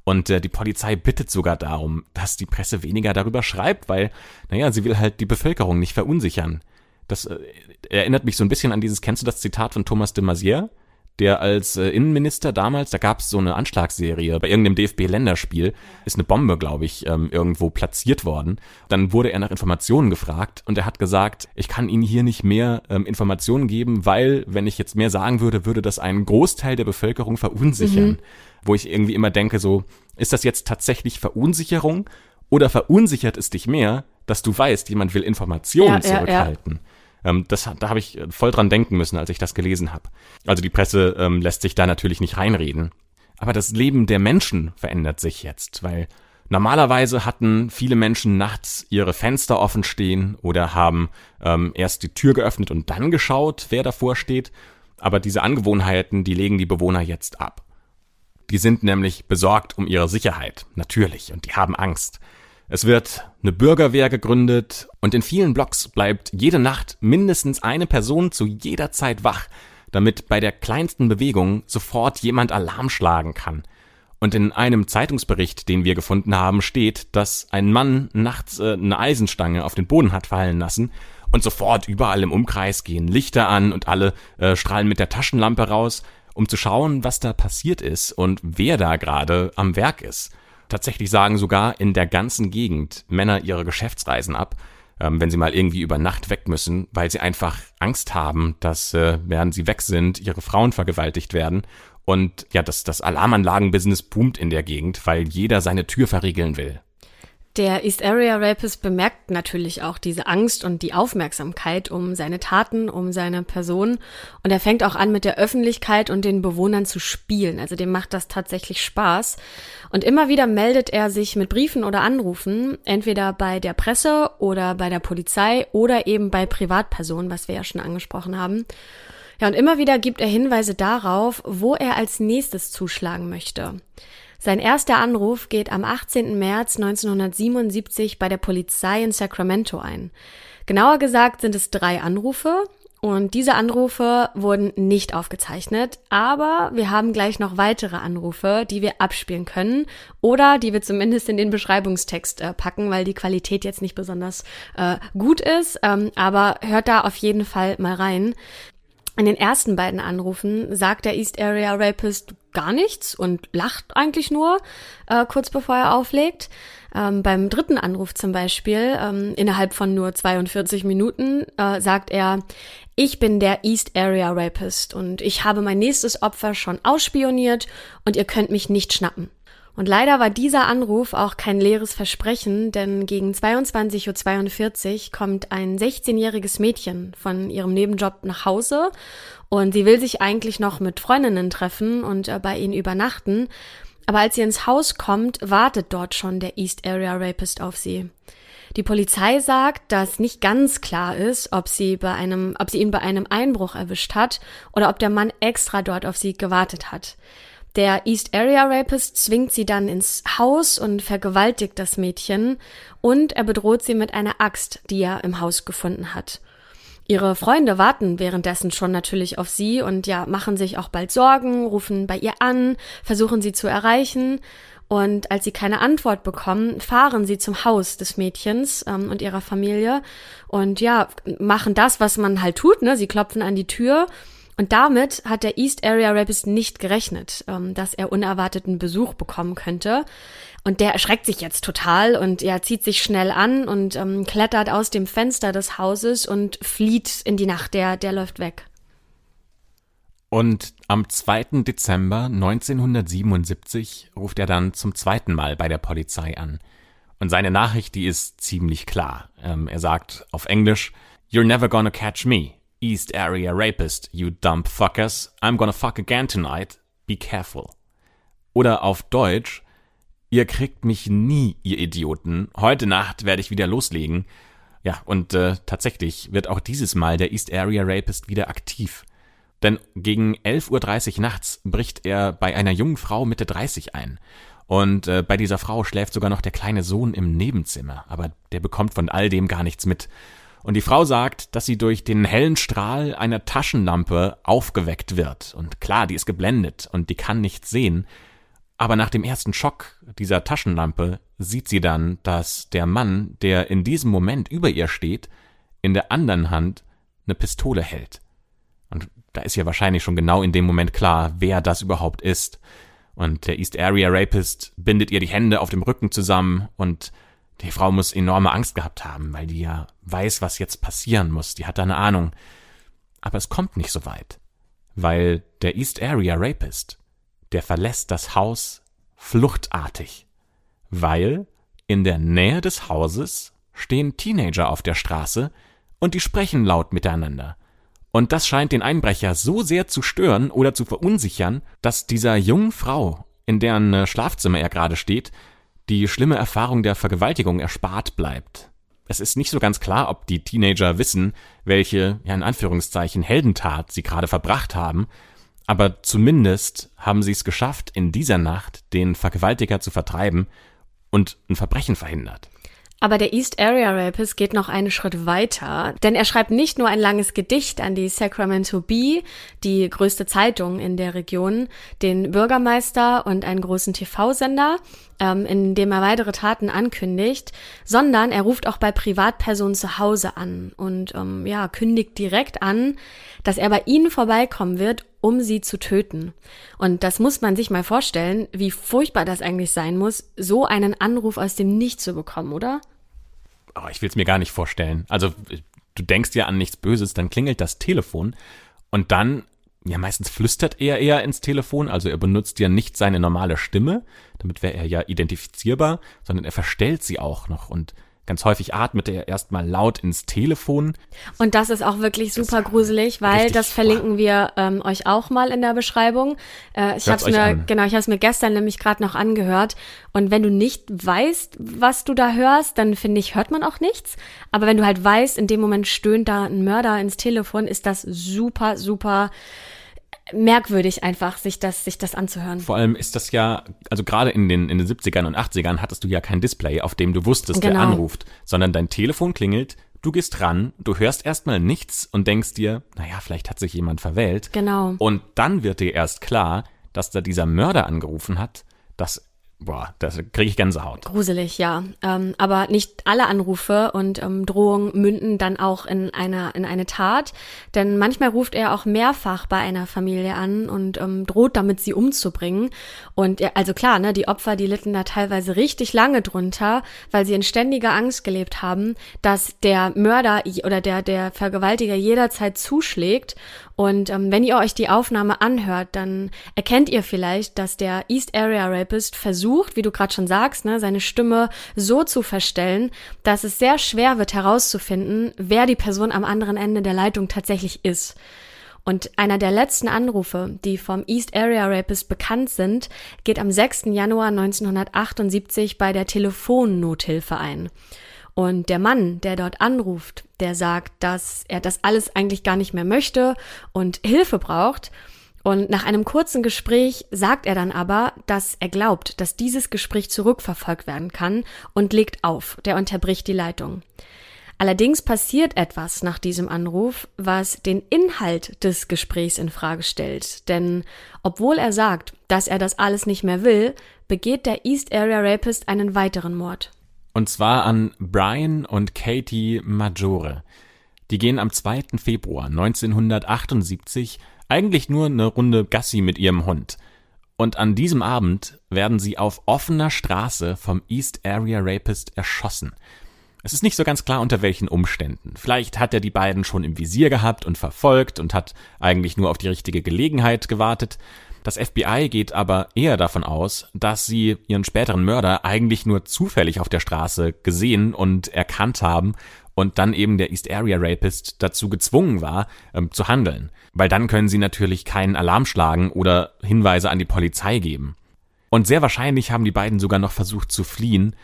Und äh, die Polizei bittet sogar darum, dass die Presse weniger darüber schreibt, weil, naja, sie will halt die Bevölkerung nicht verunsichern. Das äh, erinnert mich so ein bisschen an dieses, kennst du das Zitat von Thomas de Maizière? Der als äh, Innenminister damals, da gab es so eine Anschlagsserie bei irgendeinem DFB-Länderspiel, ist eine Bombe, glaube ich, ähm, irgendwo platziert worden. Dann wurde er nach Informationen gefragt und er hat gesagt, ich kann Ihnen hier nicht mehr ähm, Informationen geben, weil, wenn ich jetzt mehr sagen würde, würde das einen Großteil der Bevölkerung verunsichern. Mhm. Wo ich irgendwie immer denke, so, ist das jetzt tatsächlich Verunsicherung oder verunsichert es dich mehr, dass du weißt, jemand will Informationen ja, zurückhalten? Ja, ja. Ähm, das, da habe ich voll dran denken müssen, als ich das gelesen habe. Also die Presse ähm, lässt sich da natürlich nicht reinreden. Aber das Leben der Menschen verändert sich jetzt, weil normalerweise hatten viele Menschen nachts ihre Fenster offen stehen oder haben ähm, erst die Tür geöffnet und dann geschaut, wer davor steht. Aber diese Angewohnheiten, die legen die Bewohner jetzt ab. Die sind nämlich besorgt um ihre Sicherheit, natürlich, und die haben Angst. Es wird eine Bürgerwehr gegründet und in vielen Blocks bleibt jede Nacht mindestens eine Person zu jeder Zeit wach, damit bei der kleinsten Bewegung sofort jemand Alarm schlagen kann. Und in einem Zeitungsbericht, den wir gefunden haben, steht, dass ein Mann nachts äh, eine Eisenstange auf den Boden hat fallen lassen und sofort überall im Umkreis gehen Lichter an und alle äh, strahlen mit der Taschenlampe raus, um zu schauen, was da passiert ist und wer da gerade am Werk ist. Tatsächlich sagen sogar in der ganzen Gegend Männer ihre Geschäftsreisen ab, ähm, wenn sie mal irgendwie über Nacht weg müssen, weil sie einfach Angst haben, dass, äh, während sie weg sind, ihre Frauen vergewaltigt werden. Und ja, das, das Alarmanlagenbusiness boomt in der Gegend, weil jeder seine Tür verriegeln will. Der East Area Rapist bemerkt natürlich auch diese Angst und die Aufmerksamkeit um seine Taten, um seine Person. Und er fängt auch an, mit der Öffentlichkeit und den Bewohnern zu spielen. Also dem macht das tatsächlich Spaß. Und immer wieder meldet er sich mit Briefen oder Anrufen, entweder bei der Presse oder bei der Polizei oder eben bei Privatpersonen, was wir ja schon angesprochen haben. Ja, und immer wieder gibt er Hinweise darauf, wo er als nächstes zuschlagen möchte. Sein erster Anruf geht am 18. März 1977 bei der Polizei in Sacramento ein. Genauer gesagt sind es drei Anrufe und diese Anrufe wurden nicht aufgezeichnet, aber wir haben gleich noch weitere Anrufe, die wir abspielen können oder die wir zumindest in den Beschreibungstext äh, packen, weil die Qualität jetzt nicht besonders äh, gut ist. Ähm, aber hört da auf jeden Fall mal rein. In den ersten beiden Anrufen sagt der East Area Rapist gar nichts und lacht eigentlich nur, äh, kurz bevor er auflegt. Ähm, beim dritten Anruf zum Beispiel, ähm, innerhalb von nur 42 Minuten, äh, sagt er, ich bin der East Area Rapist und ich habe mein nächstes Opfer schon ausspioniert und ihr könnt mich nicht schnappen. Und leider war dieser Anruf auch kein leeres Versprechen, denn gegen 22.42 Uhr kommt ein 16-jähriges Mädchen von ihrem Nebenjob nach Hause und sie will sich eigentlich noch mit Freundinnen treffen und äh, bei ihnen übernachten. Aber als sie ins Haus kommt, wartet dort schon der East Area Rapist auf sie. Die Polizei sagt, dass nicht ganz klar ist, ob sie bei einem, ob sie ihn bei einem Einbruch erwischt hat oder ob der Mann extra dort auf sie gewartet hat. Der East Area Rapist zwingt sie dann ins Haus und vergewaltigt das Mädchen und er bedroht sie mit einer Axt, die er im Haus gefunden hat. Ihre Freunde warten währenddessen schon natürlich auf sie und ja, machen sich auch bald Sorgen, rufen bei ihr an, versuchen sie zu erreichen. Und als sie keine Antwort bekommen, fahren sie zum Haus des Mädchens ähm, und ihrer Familie und ja, machen das, was man halt tut, ne? Sie klopfen an die Tür und damit hat der East Area Rapist nicht gerechnet, ähm, dass er unerwarteten Besuch bekommen könnte. Und der erschreckt sich jetzt total und er zieht sich schnell an und ähm, klettert aus dem Fenster des Hauses und flieht in die Nacht. Der, der läuft weg. Und am 2. Dezember 1977 ruft er dann zum zweiten Mal bei der Polizei an. Und seine Nachricht, die ist ziemlich klar. Ähm, er sagt auf Englisch, You're never gonna catch me. East Area Rapist, you dumb fuckers. I'm gonna fuck again tonight. Be careful. Oder auf Deutsch, Ihr kriegt mich nie, ihr Idioten. Heute Nacht werde ich wieder loslegen. Ja, und äh, tatsächlich wird auch dieses Mal der East Area Rapist wieder aktiv. Denn gegen 11.30 Uhr nachts bricht er bei einer jungen Frau Mitte 30 ein. Und äh, bei dieser Frau schläft sogar noch der kleine Sohn im Nebenzimmer, aber der bekommt von all dem gar nichts mit. Und die Frau sagt, dass sie durch den hellen Strahl einer Taschenlampe aufgeweckt wird. Und klar, die ist geblendet und die kann nichts sehen. Aber nach dem ersten Schock dieser Taschenlampe sieht sie dann, dass der Mann, der in diesem Moment über ihr steht, in der anderen Hand eine Pistole hält. Und da ist ja wahrscheinlich schon genau in dem Moment klar, wer das überhaupt ist. Und der East Area Rapist bindet ihr die Hände auf dem Rücken zusammen und die Frau muss enorme Angst gehabt haben, weil die ja weiß, was jetzt passieren muss. Die hat da eine Ahnung. Aber es kommt nicht so weit. Weil der East Area Rapist, der verlässt das Haus fluchtartig. Weil in der Nähe des Hauses stehen Teenager auf der Straße und die sprechen laut miteinander. Und das scheint den Einbrecher so sehr zu stören oder zu verunsichern, dass dieser jungen Frau, in deren Schlafzimmer er gerade steht, die schlimme Erfahrung der Vergewaltigung erspart bleibt. Es ist nicht so ganz klar, ob die Teenager wissen, welche, ja in Anführungszeichen, Heldentat sie gerade verbracht haben, aber zumindest haben sie es geschafft, in dieser Nacht den Vergewaltiger zu vertreiben und ein Verbrechen verhindert. Aber der East Area Rapist geht noch einen Schritt weiter, denn er schreibt nicht nur ein langes Gedicht an die Sacramento Bee, die größte Zeitung in der Region, den Bürgermeister und einen großen TV-Sender, ähm, in dem er weitere Taten ankündigt, sondern er ruft auch bei Privatpersonen zu Hause an und ähm, ja kündigt direkt an, dass er bei ihnen vorbeikommen wird, um sie zu töten. Und das muss man sich mal vorstellen, wie furchtbar das eigentlich sein muss, so einen Anruf aus dem Nichts zu bekommen, oder? Oh, ich will es mir gar nicht vorstellen. Also du denkst ja an nichts Böses, dann klingelt das Telefon und dann, ja meistens flüstert er eher ins Telefon, also er benutzt ja nicht seine normale Stimme, damit wäre er ja identifizierbar, sondern er verstellt sie auch noch und Ganz häufig atmet er erstmal laut ins Telefon. Und das ist auch wirklich super gruselig, weil das verlinken wir ähm, euch auch mal in der Beschreibung. Äh, ich habe es mir an. genau, ich habe mir gestern nämlich gerade noch angehört. Und wenn du nicht weißt, was du da hörst, dann finde ich hört man auch nichts. Aber wenn du halt weißt, in dem Moment stöhnt da ein Mörder ins Telefon, ist das super super merkwürdig einfach, sich das, sich das anzuhören. Vor allem ist das ja, also gerade in den, in den 70ern und 80ern hattest du ja kein Display, auf dem du wusstest, genau. wer anruft, sondern dein Telefon klingelt, du gehst ran, du hörst erstmal nichts und denkst dir, naja, vielleicht hat sich jemand verwählt. Genau. Und dann wird dir erst klar, dass da dieser Mörder angerufen hat, dass Boah, das kriege ich Gänsehaut. Gruselig, ja. Ähm, aber nicht alle Anrufe und ähm, Drohungen münden dann auch in einer in eine Tat, denn manchmal ruft er auch mehrfach bei einer Familie an und ähm, droht damit, sie umzubringen. Und ja, also klar, ne, die Opfer, die litten da teilweise richtig lange drunter, weil sie in ständiger Angst gelebt haben, dass der Mörder oder der der Vergewaltiger jederzeit zuschlägt und ähm, wenn ihr euch die Aufnahme anhört, dann erkennt ihr vielleicht, dass der East Area Rapist versucht, wie du gerade schon sagst, ne, seine Stimme so zu verstellen, dass es sehr schwer wird herauszufinden, wer die Person am anderen Ende der Leitung tatsächlich ist. Und einer der letzten Anrufe, die vom East Area Rapist bekannt sind, geht am 6. Januar 1978 bei der Telefonnothilfe ein. Und der Mann, der dort anruft, der sagt, dass er das alles eigentlich gar nicht mehr möchte und Hilfe braucht. Und nach einem kurzen Gespräch sagt er dann aber, dass er glaubt, dass dieses Gespräch zurückverfolgt werden kann und legt auf. Der unterbricht die Leitung. Allerdings passiert etwas nach diesem Anruf, was den Inhalt des Gesprächs in Frage stellt. Denn obwohl er sagt, dass er das alles nicht mehr will, begeht der East Area Rapist einen weiteren Mord. Und zwar an Brian und Katie Maggiore. Die gehen am 2. Februar 1978 eigentlich nur eine Runde Gassi mit ihrem Hund. Und an diesem Abend werden sie auf offener Straße vom East Area Rapist erschossen. Es ist nicht so ganz klar, unter welchen Umständen. Vielleicht hat er die beiden schon im Visier gehabt und verfolgt und hat eigentlich nur auf die richtige Gelegenheit gewartet. Das FBI geht aber eher davon aus, dass sie ihren späteren Mörder eigentlich nur zufällig auf der Straße gesehen und erkannt haben und dann eben der East Area Rapist dazu gezwungen war, ähm, zu handeln. Weil dann können sie natürlich keinen Alarm schlagen oder Hinweise an die Polizei geben. Und sehr wahrscheinlich haben die beiden sogar noch versucht zu fliehen,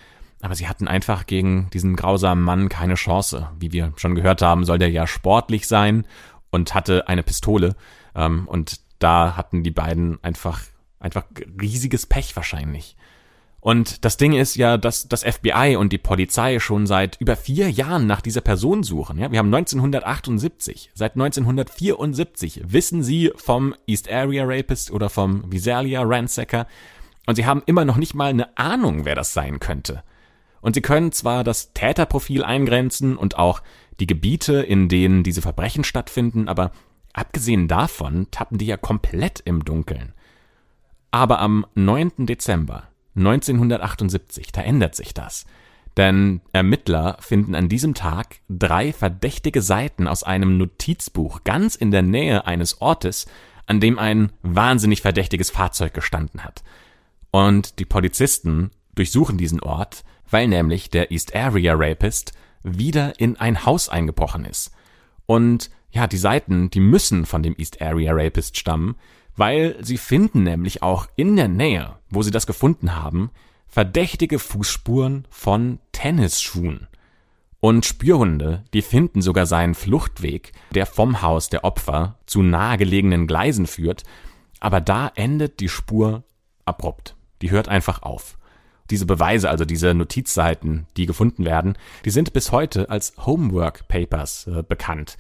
aber sie hatten einfach gegen diesen grausamen Mann keine Chance. Wie wir schon gehört haben, soll der ja sportlich sein und hatte eine Pistole. Ähm, und da hatten die beiden einfach, einfach riesiges Pech wahrscheinlich. Und das Ding ist ja, dass das FBI und die Polizei schon seit über vier Jahren nach dieser Person suchen. Ja, wir haben 1978. Seit 1974 wissen sie vom East Area Rapist oder vom Visalia Ransacker. Und sie haben immer noch nicht mal eine Ahnung, wer das sein könnte. Und sie können zwar das Täterprofil eingrenzen und auch die Gebiete, in denen diese Verbrechen stattfinden, aber abgesehen davon tappen die ja komplett im Dunkeln. Aber am 9. Dezember 1978, da ändert sich das. Denn Ermittler finden an diesem Tag drei verdächtige Seiten aus einem Notizbuch ganz in der Nähe eines Ortes, an dem ein wahnsinnig verdächtiges Fahrzeug gestanden hat. Und die Polizisten durchsuchen diesen Ort, weil nämlich der East Area Rapist wieder in ein Haus eingebrochen ist. Und ja, die Seiten, die müssen von dem East Area Rapist stammen, weil sie finden nämlich auch in der Nähe, wo sie das gefunden haben, verdächtige Fußspuren von Tennisschuhen. Und Spürhunde, die finden sogar seinen Fluchtweg, der vom Haus der Opfer zu nahegelegenen Gleisen führt, aber da endet die Spur abrupt. Die hört einfach auf. Diese Beweise, also diese Notizseiten, die gefunden werden, die sind bis heute als Homework Papers äh, bekannt.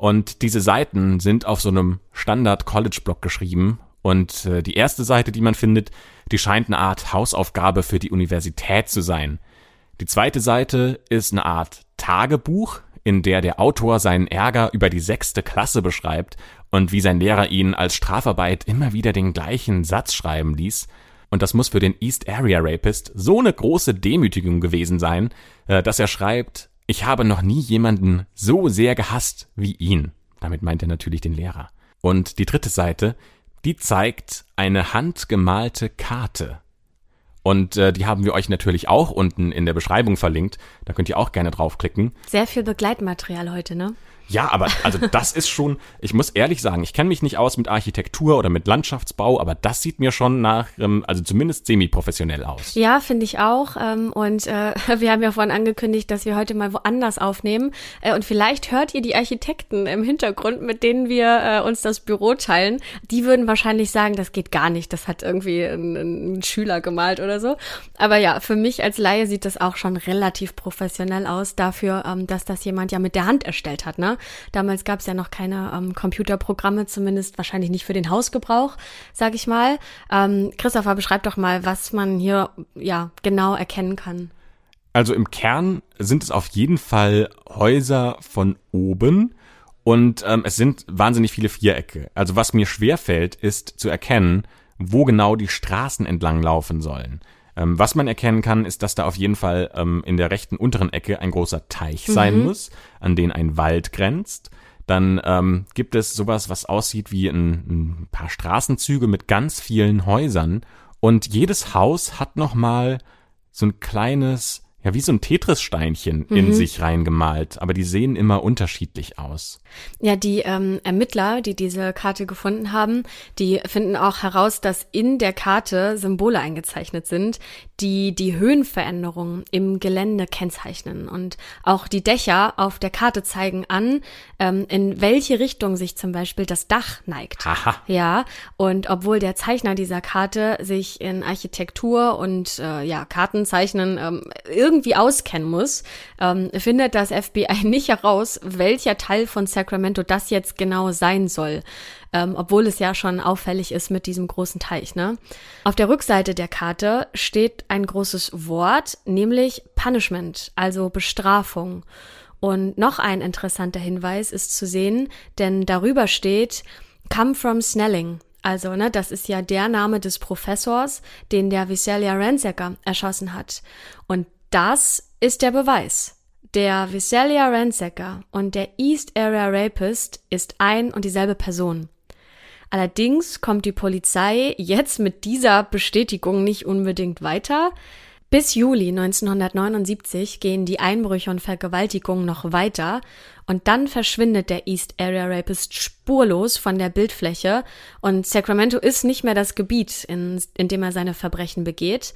Und diese Seiten sind auf so einem Standard-College-Blog geschrieben. Und äh, die erste Seite, die man findet, die scheint eine Art Hausaufgabe für die Universität zu sein. Die zweite Seite ist eine Art Tagebuch, in der der Autor seinen Ärger über die sechste Klasse beschreibt und wie sein Lehrer ihn als Strafarbeit immer wieder den gleichen Satz schreiben ließ. Und das muss für den East Area Rapist so eine große Demütigung gewesen sein, äh, dass er schreibt, ich habe noch nie jemanden so sehr gehasst wie ihn. Damit meint er natürlich den Lehrer. Und die dritte Seite, die zeigt eine handgemalte Karte. Und äh, die haben wir euch natürlich auch unten in der Beschreibung verlinkt. Da könnt ihr auch gerne draufklicken. Sehr viel Begleitmaterial heute, ne? Ja, aber also das ist schon, ich muss ehrlich sagen, ich kenne mich nicht aus mit Architektur oder mit Landschaftsbau, aber das sieht mir schon nach, ähm, also zumindest semi-professionell aus. Ja, finde ich auch. Ähm, und äh, wir haben ja vorhin angekündigt, dass wir heute mal woanders aufnehmen. Äh, und vielleicht hört ihr die Architekten im Hintergrund, mit denen wir äh, uns das Büro teilen. Die würden wahrscheinlich sagen, das geht gar nicht. Das hat irgendwie ein, ein Schüler gemalt oder so. Aber ja, für mich als Laie sieht das auch schon relativ professionell aus, dafür, ähm, dass das jemand ja mit der Hand erstellt hat, ne? Damals gab es ja noch keine ähm, Computerprogramme, zumindest wahrscheinlich nicht für den Hausgebrauch, sag ich mal. Ähm, Christopher, beschreib doch mal, was man hier ja genau erkennen kann. Also im Kern sind es auf jeden Fall Häuser von oben und ähm, es sind wahnsinnig viele Vierecke. Also was mir schwer fällt, ist zu erkennen, wo genau die Straßen entlang laufen sollen. Ähm, was man erkennen kann, ist, dass da auf jeden Fall ähm, in der rechten unteren Ecke ein großer Teich mhm. sein muss, an den ein Wald grenzt. Dann ähm, gibt es sowas, was aussieht wie ein, ein paar Straßenzüge mit ganz vielen Häusern. Und jedes Haus hat nochmal so ein kleines ja, wie so ein Tetris-Steinchen mhm. in sich reingemalt, aber die sehen immer unterschiedlich aus. Ja, die ähm, Ermittler, die diese Karte gefunden haben, die finden auch heraus, dass in der Karte Symbole eingezeichnet sind, die die Höhenveränderungen im Gelände kennzeichnen. Und auch die Dächer auf der Karte zeigen an, ähm, in welche Richtung sich zum Beispiel das Dach neigt. Aha. Ja, und obwohl der Zeichner dieser Karte sich in Architektur und äh, ja, Kartenzeichnen ähm, irgendwie auskennen muss, ähm, findet das FBI nicht heraus, welcher Teil von Sacramento das jetzt genau sein soll. Ähm, obwohl es ja schon auffällig ist mit diesem großen Teich. Ne? Auf der Rückseite der Karte steht ein großes Wort, nämlich Punishment, also Bestrafung. Und noch ein interessanter Hinweis ist zu sehen, denn darüber steht Come from Snelling. Also, ne, das ist ja der Name des Professors, den der Visalia Ransacker erschossen hat. Und das ist der Beweis. Der Visalia Ransacker und der East Area Rapist ist ein und dieselbe Person. Allerdings kommt die Polizei jetzt mit dieser Bestätigung nicht unbedingt weiter, Bis Juli 1979 gehen die Einbrüche und Vergewaltigungen noch weiter und dann verschwindet der East Area Rapist spurlos von der Bildfläche und Sacramento ist nicht mehr das Gebiet, in, in dem er seine Verbrechen begeht.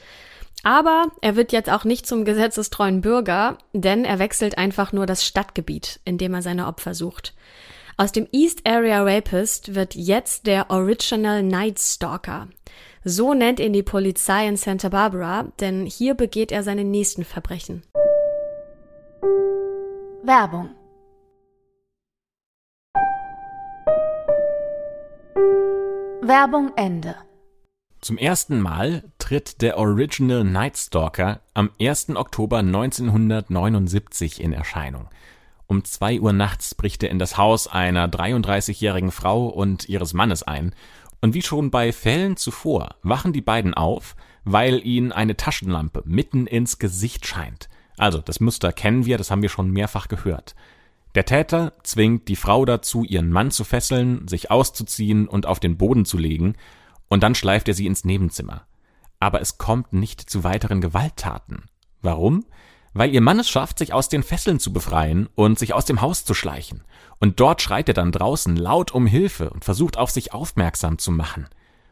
Aber er wird jetzt auch nicht zum gesetzestreuen Bürger, denn er wechselt einfach nur das Stadtgebiet, in dem er seine Opfer sucht. Aus dem East Area Rapist wird jetzt der Original Night Stalker. So nennt ihn die Polizei in Santa Barbara, denn hier begeht er seine nächsten Verbrechen. Werbung Werbung Ende. Zum ersten Mal tritt der Original Night Stalker am 1. Oktober 1979 in Erscheinung. Um zwei Uhr nachts bricht er in das Haus einer 33-jährigen Frau und ihres Mannes ein und wie schon bei Fällen zuvor wachen die beiden auf, weil ihnen eine Taschenlampe mitten ins Gesicht scheint. Also, das Muster kennen wir, das haben wir schon mehrfach gehört. Der Täter zwingt die Frau dazu, ihren Mann zu fesseln, sich auszuziehen und auf den Boden zu legen, und dann schleift er sie ins Nebenzimmer. Aber es kommt nicht zu weiteren Gewalttaten. Warum? weil ihr Mann es schafft, sich aus den Fesseln zu befreien und sich aus dem Haus zu schleichen. Und dort schreit er dann draußen laut um Hilfe und versucht auf sich aufmerksam zu machen.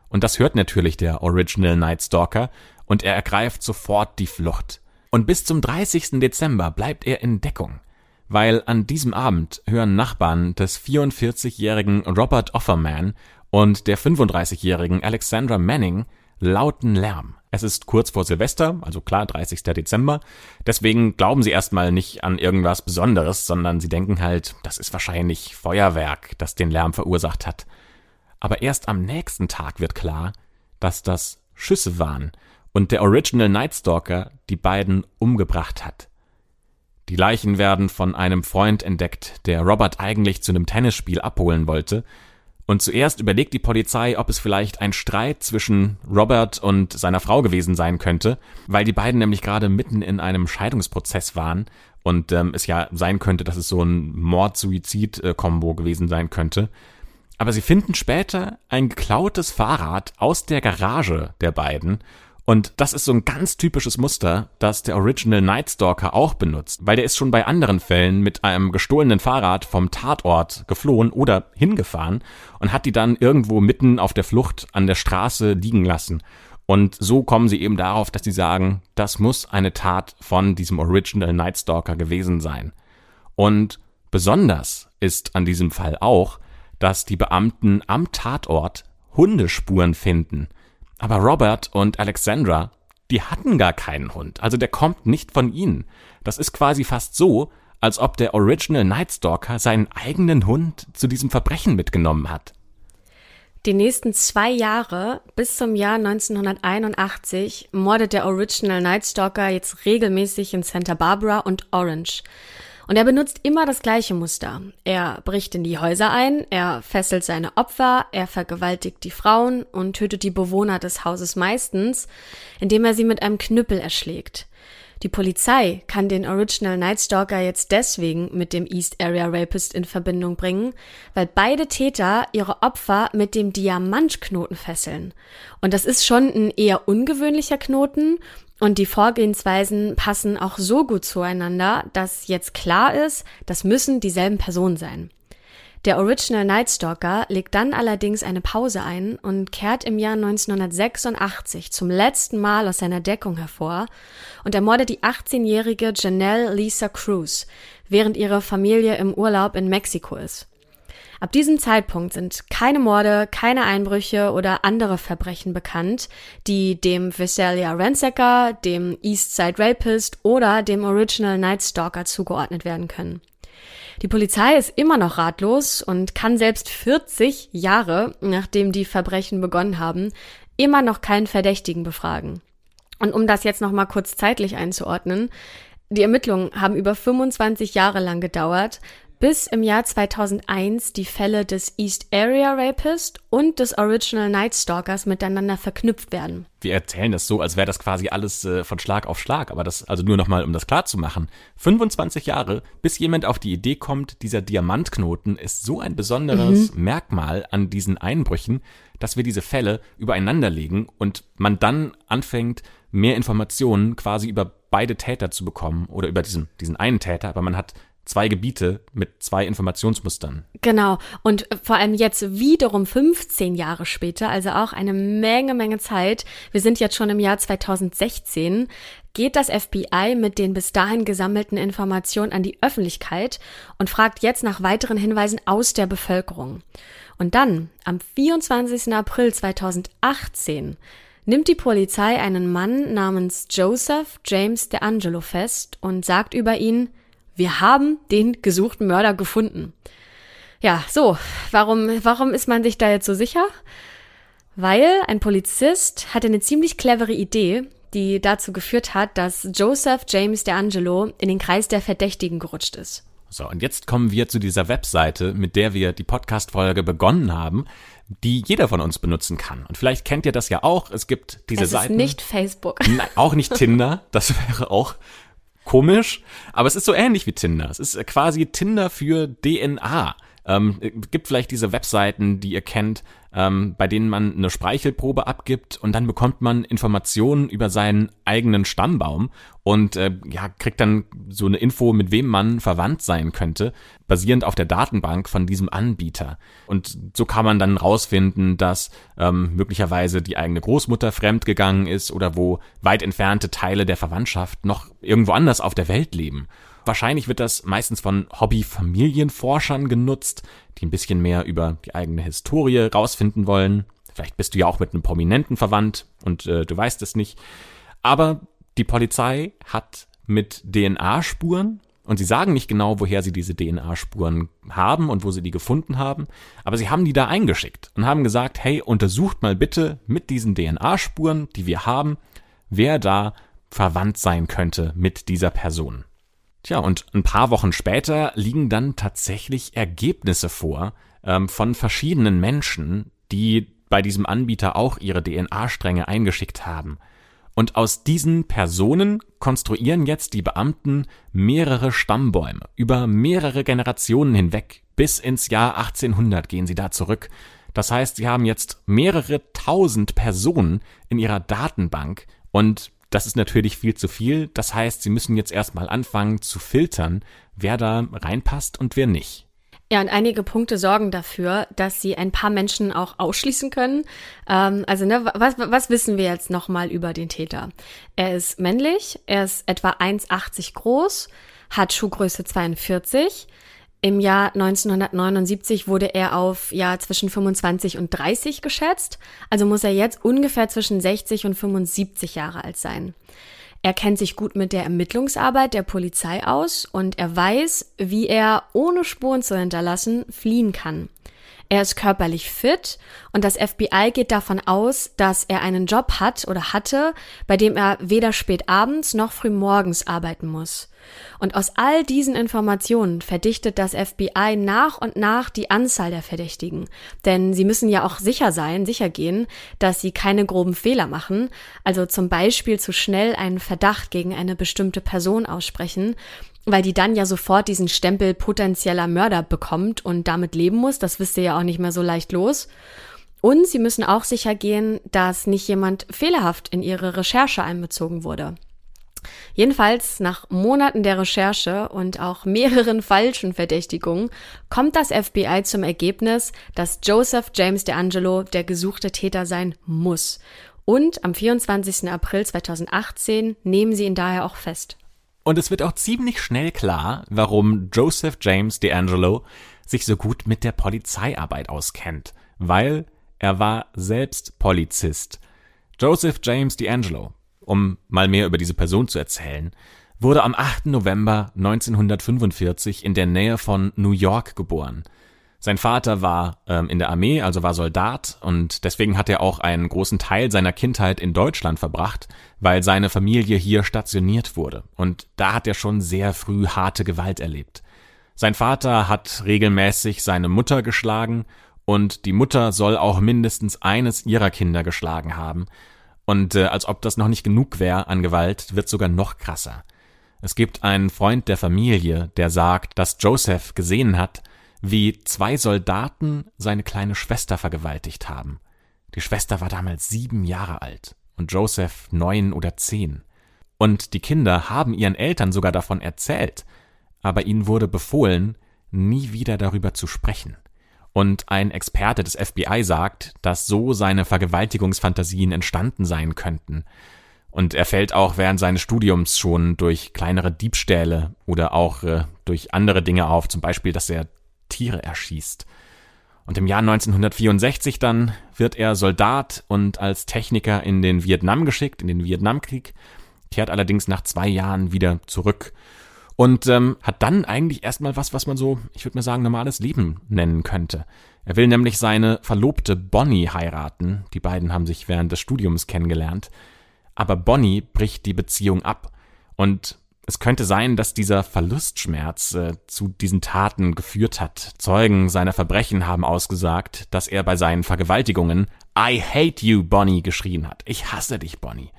Und das hört natürlich der Original Night Stalker und er ergreift sofort die Flucht. Und bis zum 30. Dezember bleibt er in Deckung, weil an diesem Abend hören Nachbarn des 44-jährigen Robert Offerman und der 35-jährigen Alexandra Manning lauten Lärm. Es ist kurz vor Silvester, also klar 30. Dezember. Deswegen glauben sie erstmal nicht an irgendwas Besonderes, sondern sie denken halt, das ist wahrscheinlich Feuerwerk, das den Lärm verursacht hat. Aber erst am nächsten Tag wird klar, dass das Schüsse waren und der Original Night Stalker die beiden umgebracht hat. Die Leichen werden von einem Freund entdeckt, der Robert eigentlich zu einem Tennisspiel abholen wollte, und zuerst überlegt die Polizei, ob es vielleicht ein Streit zwischen Robert und seiner Frau gewesen sein könnte, weil die beiden nämlich gerade mitten in einem Scheidungsprozess waren und ähm, es ja sein könnte, dass es so ein Mord-Suizid-Kombo gewesen sein könnte. Aber sie finden später ein geklautes Fahrrad aus der Garage der beiden und das ist so ein ganz typisches Muster, das der Original Night Stalker auch benutzt, weil der ist schon bei anderen Fällen mit einem gestohlenen Fahrrad vom Tatort geflohen oder hingefahren und hat die dann irgendwo mitten auf der Flucht an der Straße liegen lassen. Und so kommen sie eben darauf, dass sie sagen, das muss eine Tat von diesem Original Night Stalker gewesen sein. Und besonders ist an diesem Fall auch, dass die Beamten am Tatort Hundespuren finden – aber Robert und Alexandra, die hatten gar keinen Hund. Also der kommt nicht von ihnen. Das ist quasi fast so, als ob der Original Night Stalker seinen eigenen Hund zu diesem Verbrechen mitgenommen hat. Die nächsten zwei Jahre bis zum Jahr 1981 mordet der Original Night Stalker jetzt regelmäßig in Santa Barbara und Orange. Und er benutzt immer das gleiche Muster. Er bricht in die Häuser ein, er fesselt seine Opfer, er vergewaltigt die Frauen und tötet die Bewohner des Hauses meistens, indem er sie mit einem Knüppel erschlägt. Die Polizei kann den Original Night Stalker jetzt deswegen mit dem East Area Rapist in Verbindung bringen, weil beide Täter ihre Opfer mit dem Diamantknoten fesseln. Und das ist schon ein eher ungewöhnlicher Knoten und die Vorgehensweisen passen auch so gut zueinander, dass jetzt klar ist, das müssen dieselben Personen sein. Der Original Night Stalker legt dann allerdings eine Pause ein und kehrt im Jahr 1986 zum letzten Mal aus seiner Deckung hervor und ermordet die 18-jährige Janelle Lisa Cruz, während ihre Familie im Urlaub in Mexiko ist. Ab diesem Zeitpunkt sind keine Morde, keine Einbrüche oder andere Verbrechen bekannt, die dem Visalia Ransacker, dem Eastside Rapist oder dem Original Night Stalker zugeordnet werden können. Die Polizei ist immer noch ratlos und kann selbst 40 Jahre, nachdem die Verbrechen begonnen haben, immer noch keinen Verdächtigen befragen. Und um das jetzt nochmal kurz zeitlich einzuordnen, die Ermittlungen haben über 25 Jahre lang gedauert, bis im Jahr 2001 die Fälle des East Area Rapist und des Original Night Stalkers miteinander verknüpft werden. Wir erzählen das so, als wäre das quasi alles äh, von Schlag auf Schlag, aber das, also nur nochmal, um das klar zu machen. 25 Jahre, bis jemand auf die Idee kommt, dieser Diamantknoten ist so ein besonderes mhm. Merkmal an diesen Einbrüchen, dass wir diese Fälle übereinander legen und man dann anfängt, mehr Informationen quasi über beide Täter zu bekommen oder über diesen, diesen einen Täter, aber man hat zwei Gebiete mit zwei Informationsmustern. Genau. Und vor allem jetzt wiederum 15 Jahre später, also auch eine Menge, Menge Zeit. Wir sind jetzt schon im Jahr 2016 geht das FBI mit den bis dahin gesammelten Informationen an die Öffentlichkeit und fragt jetzt nach weiteren Hinweisen aus der Bevölkerung. Und dann, am 24. April 2018, nimmt die Polizei einen Mann namens Joseph James DeAngelo fest und sagt über ihn, wir haben den gesuchten Mörder gefunden. Ja, so, warum, warum ist man sich da jetzt so sicher? Weil ein Polizist hatte eine ziemlich clevere Idee, die dazu geführt hat, dass Joseph James DeAngelo in den Kreis der Verdächtigen gerutscht ist. So, und jetzt kommen wir zu dieser Webseite, mit der wir die Podcast-Folge begonnen haben, die jeder von uns benutzen kann. Und vielleicht kennt ihr das ja auch. Es gibt diese es Seiten. Es ist nicht Facebook. Nein, auch nicht Tinder. Das wäre auch komisch. Aber es ist so ähnlich wie Tinder. Es ist quasi Tinder für DNA. Ähm, gibt vielleicht diese Webseiten, die ihr kennt, ähm, bei denen man eine Speichelprobe abgibt und dann bekommt man Informationen über seinen eigenen Stammbaum und äh, ja, kriegt dann so eine Info, mit wem man verwandt sein könnte, basierend auf der Datenbank von diesem Anbieter. Und so kann man dann rausfinden, dass ähm, möglicherweise die eigene Großmutter fremdgegangen ist oder wo weit entfernte Teile der Verwandtschaft noch irgendwo anders auf der Welt leben. Wahrscheinlich wird das meistens von Hobby-Familienforschern genutzt, die ein bisschen mehr über die eigene Historie rausfinden wollen. Vielleicht bist du ja auch mit einem Prominenten verwandt und äh, du weißt es nicht. Aber die Polizei hat mit DNA-Spuren und sie sagen nicht genau, woher sie diese DNA-Spuren haben und wo sie die gefunden haben, aber sie haben die da eingeschickt und haben gesagt, hey, untersucht mal bitte mit diesen DNA-Spuren, die wir haben, wer da verwandt sein könnte mit dieser Person. Tja, und ein paar Wochen später liegen dann tatsächlich Ergebnisse vor ähm, von verschiedenen Menschen, die bei diesem Anbieter auch ihre DNA-Stränge eingeschickt haben. Und aus diesen Personen konstruieren jetzt die Beamten mehrere Stammbäume. Über mehrere Generationen hinweg, bis ins Jahr 1800 gehen sie da zurück. Das heißt, sie haben jetzt mehrere tausend Personen in ihrer Datenbank und das ist natürlich viel zu viel. Das heißt, sie müssen jetzt erstmal anfangen zu filtern, wer da reinpasst und wer nicht. Ja, und einige Punkte sorgen dafür, dass sie ein paar Menschen auch ausschließen können. Ähm, also, ne, was, was wissen wir jetzt nochmal über den Täter? Er ist männlich, er ist etwa 1,80 groß, hat Schuhgröße 42, im Jahr 1979 wurde er auf ja zwischen 25 und 30 geschätzt, also muss er jetzt ungefähr zwischen 60 und 75 Jahre alt sein. Er kennt sich gut mit der Ermittlungsarbeit der Polizei aus und er weiß, wie er ohne Spuren zu hinterlassen fliehen kann. Er ist körperlich fit und das FBI geht davon aus, dass er einen Job hat oder hatte, bei dem er weder spät abends noch früh morgens arbeiten muss. Und aus all diesen Informationen verdichtet das FBI nach und nach die Anzahl der Verdächtigen. Denn sie müssen ja auch sicher sein, sicher gehen, dass sie keine groben Fehler machen, also zum Beispiel zu schnell einen Verdacht gegen eine bestimmte Person aussprechen weil die dann ja sofort diesen Stempel potenzieller Mörder bekommt und damit leben muss. Das wisst ihr ja auch nicht mehr so leicht los. Und sie müssen auch sicher gehen, dass nicht jemand fehlerhaft in ihre Recherche einbezogen wurde. Jedenfalls nach Monaten der Recherche und auch mehreren falschen Verdächtigungen kommt das FBI zum Ergebnis, dass Joseph James DeAngelo der gesuchte Täter sein muss. Und am 24. April 2018 nehmen sie ihn daher auch fest. Und es wird auch ziemlich schnell klar, warum Joseph James DeAngelo sich so gut mit der Polizeiarbeit auskennt, weil er war selbst Polizist. Joseph James DeAngelo, um mal mehr über diese Person zu erzählen, wurde am 8. November 1945 in der Nähe von New York geboren. Sein Vater war ähm, in der Armee, also war Soldat, und deswegen hat er auch einen großen Teil seiner Kindheit in Deutschland verbracht, weil seine Familie hier stationiert wurde. Und da hat er schon sehr früh harte Gewalt erlebt. Sein Vater hat regelmäßig seine Mutter geschlagen und die Mutter soll auch mindestens eines ihrer Kinder geschlagen haben. Und äh, als ob das noch nicht genug wäre an Gewalt, wird sogar noch krasser. Es gibt einen Freund der Familie, der sagt, dass Joseph gesehen hat, wie zwei Soldaten seine kleine Schwester vergewaltigt haben. Die Schwester war damals sieben Jahre alt und Joseph neun oder zehn. Und die Kinder haben ihren Eltern sogar davon erzählt, aber ihnen wurde befohlen, nie wieder darüber zu sprechen. Und ein Experte des FBI sagt, dass so seine Vergewaltigungsfantasien entstanden sein könnten. Und er fällt auch während seines Studiums schon durch kleinere Diebstähle oder auch äh, durch andere Dinge auf, zum Beispiel, dass er Tiere erschießt. Und im Jahr 1964 dann wird er Soldat und als Techniker in den Vietnam geschickt, in den Vietnamkrieg, kehrt allerdings nach zwei Jahren wieder zurück und ähm, hat dann eigentlich erstmal was, was man so, ich würde mal sagen, normales Leben nennen könnte. Er will nämlich seine Verlobte Bonnie heiraten. Die beiden haben sich während des Studiums kennengelernt. Aber Bonnie bricht die Beziehung ab. Und es könnte sein, dass dieser Verlustschmerz äh, zu diesen Taten geführt hat. Zeugen seiner Verbrechen haben ausgesagt, dass er bei seinen Vergewaltigungen I hate you, Bonnie geschrien hat. Ich hasse dich, Bonnie.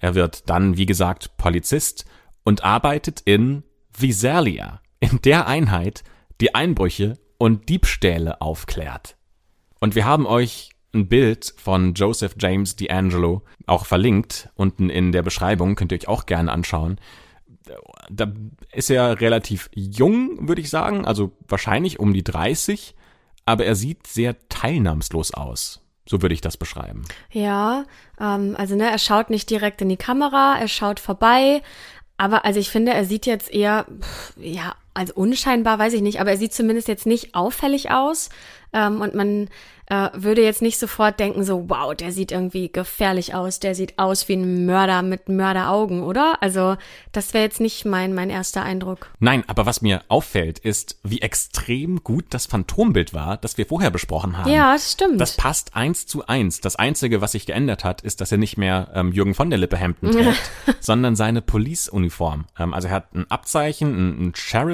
Er wird dann, wie gesagt, Polizist und arbeitet in Visalia, in der Einheit, die Einbrüche und Diebstähle aufklärt. Und wir haben euch ein Bild von Joseph James D'Angelo auch verlinkt. Unten in der Beschreibung könnt ihr euch auch gerne anschauen. Da ist er relativ jung, würde ich sagen, also wahrscheinlich um die 30, aber er sieht sehr teilnahmslos aus. So würde ich das beschreiben. Ja, ähm, also ne, er schaut nicht direkt in die Kamera, er schaut vorbei, aber also ich finde, er sieht jetzt eher, ja, also unscheinbar weiß ich nicht, aber er sieht zumindest jetzt nicht auffällig aus. Ähm, und man äh, würde jetzt nicht sofort denken, so, wow, der sieht irgendwie gefährlich aus, der sieht aus wie ein Mörder mit Mörderaugen, oder? Also, das wäre jetzt nicht mein, mein erster Eindruck. Nein, aber was mir auffällt, ist, wie extrem gut das Phantombild war, das wir vorher besprochen haben. Ja, das stimmt. Das passt eins zu eins. Das Einzige, was sich geändert hat, ist, dass er nicht mehr ähm, Jürgen von der Lippe Hemden trägt, sondern seine Police-Uniform. Ähm, also er hat ein Abzeichen,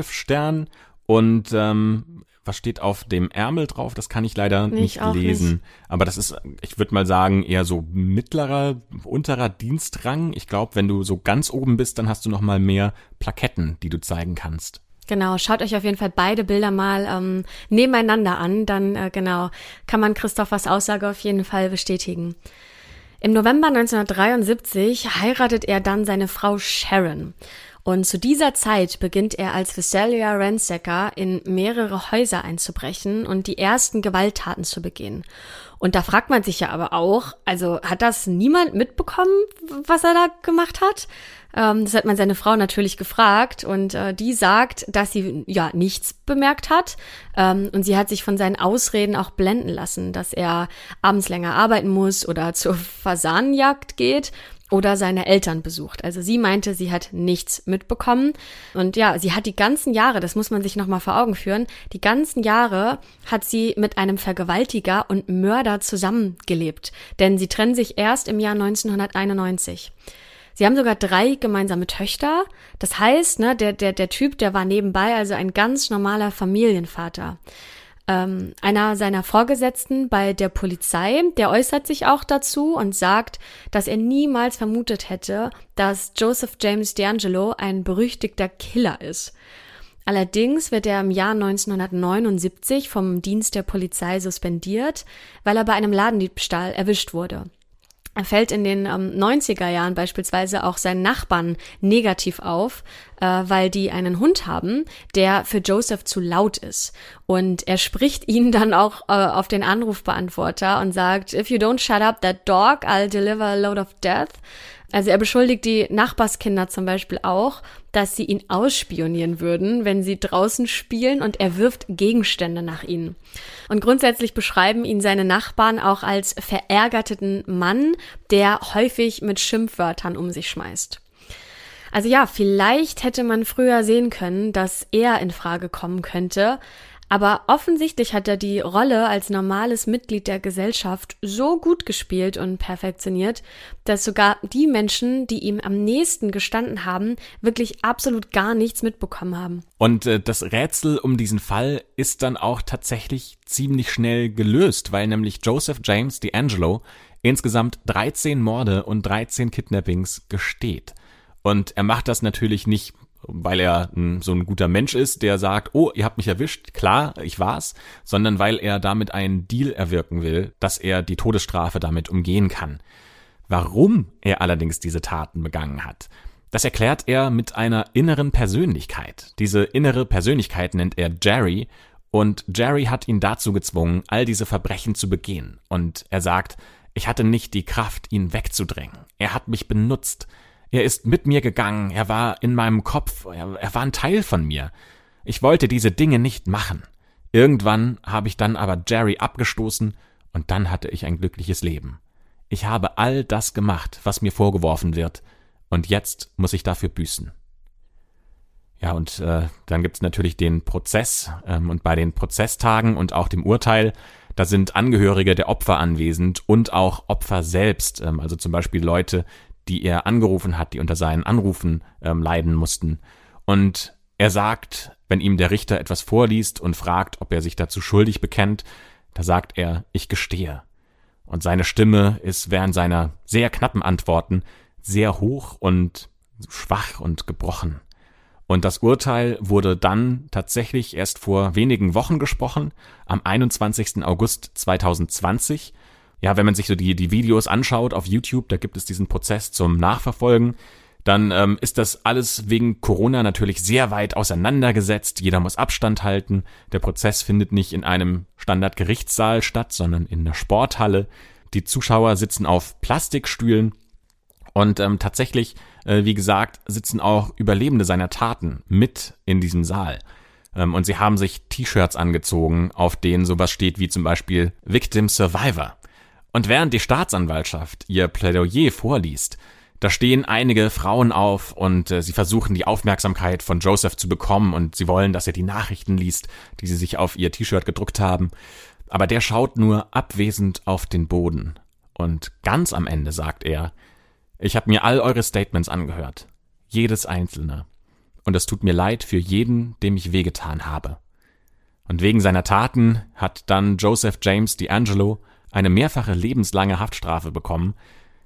einen Sheriff-Stern und ähm, was steht auf dem Ärmel drauf? Das kann ich leider nicht, nicht lesen. Nicht. Aber das ist, ich würde mal sagen, eher so mittlerer, unterer Dienstrang. Ich glaube, wenn du so ganz oben bist, dann hast du noch mal mehr Plaketten, die du zeigen kannst. Genau, schaut euch auf jeden Fall beide Bilder mal ähm, nebeneinander an, dann äh, genau kann man Christophers Aussage auf jeden Fall bestätigen. Im November 1973 heiratet er dann seine Frau Sharon. Und zu dieser Zeit beginnt er als Visalia Ransacker in mehrere Häuser einzubrechen und die ersten Gewalttaten zu begehen. Und da fragt man sich ja aber auch, also hat das niemand mitbekommen, was er da gemacht hat? Ähm, das hat man seine Frau natürlich gefragt und äh, die sagt, dass sie ja nichts bemerkt hat ähm, und sie hat sich von seinen Ausreden auch blenden lassen, dass er abends länger arbeiten muss oder zur Fasanenjagd geht oder seine Eltern besucht. Also sie meinte, sie hat nichts mitbekommen. Und ja, sie hat die ganzen Jahre, das muss man sich nochmal vor Augen führen, die ganzen Jahre hat sie mit einem Vergewaltiger und Mörder zusammengelebt. Denn sie trennen sich erst im Jahr 1991. Sie haben sogar drei gemeinsame Töchter. Das heißt, ne, der, der, der Typ, der war nebenbei also ein ganz normaler Familienvater. Ähm, einer seiner Vorgesetzten bei der Polizei, der äußert sich auch dazu und sagt, dass er niemals vermutet hätte, dass Joseph James D'Angelo ein berüchtigter Killer ist. Allerdings wird er im Jahr 1979 vom Dienst der Polizei suspendiert, weil er bei einem Ladendiebstahl erwischt wurde. Er fällt in den ähm, 90er Jahren beispielsweise auch seinen Nachbarn negativ auf, äh, weil die einen Hund haben, der für Joseph zu laut ist. Und er spricht ihn dann auch äh, auf den Anrufbeantworter und sagt, if you don't shut up that dog, I'll deliver a load of death. Also er beschuldigt die Nachbarskinder zum Beispiel auch, dass sie ihn ausspionieren würden, wenn sie draußen spielen und er wirft Gegenstände nach ihnen. Und grundsätzlich beschreiben ihn seine Nachbarn auch als verärgerten Mann, der häufig mit Schimpfwörtern um sich schmeißt. Also ja, vielleicht hätte man früher sehen können, dass er in Frage kommen könnte, Aber offensichtlich hat er die Rolle als normales Mitglied der Gesellschaft so gut gespielt und perfektioniert, dass sogar die Menschen, die ihm am nächsten gestanden haben, wirklich absolut gar nichts mitbekommen haben. Und äh, das Rätsel um diesen Fall ist dann auch tatsächlich ziemlich schnell gelöst, weil nämlich Joseph James D'Angelo insgesamt 13 Morde und 13 Kidnappings gesteht. Und er macht das natürlich nicht weil er so ein guter Mensch ist, der sagt, oh, ihr habt mich erwischt, klar, ich war's, sondern weil er damit einen Deal erwirken will, dass er die Todesstrafe damit umgehen kann. Warum er allerdings diese Taten begangen hat, das erklärt er mit einer inneren Persönlichkeit. Diese innere Persönlichkeit nennt er Jerry und Jerry hat ihn dazu gezwungen, all diese Verbrechen zu begehen. Und er sagt, ich hatte nicht die Kraft, ihn wegzudrängen. Er hat mich benutzt. Er ist mit mir gegangen, er war in meinem Kopf, er, er war ein Teil von mir. Ich wollte diese Dinge nicht machen. Irgendwann habe ich dann aber Jerry abgestoßen und dann hatte ich ein glückliches Leben. Ich habe all das gemacht, was mir vorgeworfen wird, und jetzt muss ich dafür büßen. Ja, und äh, dann gibt's natürlich den Prozess, ähm, und bei den Prozesstagen und auch dem Urteil, da sind Angehörige der Opfer anwesend und auch Opfer selbst, ähm, also zum Beispiel Leute, die er angerufen hat, die unter seinen Anrufen ähm, leiden mussten. Und er sagt, wenn ihm der Richter etwas vorliest und fragt, ob er sich dazu schuldig bekennt, da sagt er, ich gestehe. Und seine Stimme ist während seiner sehr knappen Antworten sehr hoch und schwach und gebrochen. Und das Urteil wurde dann tatsächlich erst vor wenigen Wochen gesprochen, am 21. August 2020 ja, wenn man sich so die, die Videos anschaut auf YouTube, da gibt es diesen Prozess zum Nachverfolgen, dann ähm, ist das alles wegen Corona natürlich sehr weit auseinandergesetzt. Jeder muss Abstand halten. Der Prozess findet nicht in einem Standardgerichtssaal statt, sondern in der Sporthalle. Die Zuschauer sitzen auf Plastikstühlen und ähm, tatsächlich, äh, wie gesagt, sitzen auch Überlebende seiner Taten mit in diesem Saal. Ähm, und sie haben sich T-Shirts angezogen, auf denen sowas steht wie zum Beispiel Victim Survivor. Und während die Staatsanwaltschaft ihr Plädoyer vorliest, da stehen einige Frauen auf und äh, sie versuchen die Aufmerksamkeit von Joseph zu bekommen und sie wollen, dass er die Nachrichten liest, die sie sich auf ihr T-Shirt gedruckt haben. Aber der schaut nur abwesend auf den Boden. Und ganz am Ende sagt er, ich habe mir all eure Statements angehört. Jedes einzelne. Und es tut mir leid für jeden, dem ich wehgetan habe. Und wegen seiner Taten hat dann Joseph James D'Angelo eine mehrfache lebenslange Haftstrafe bekommen.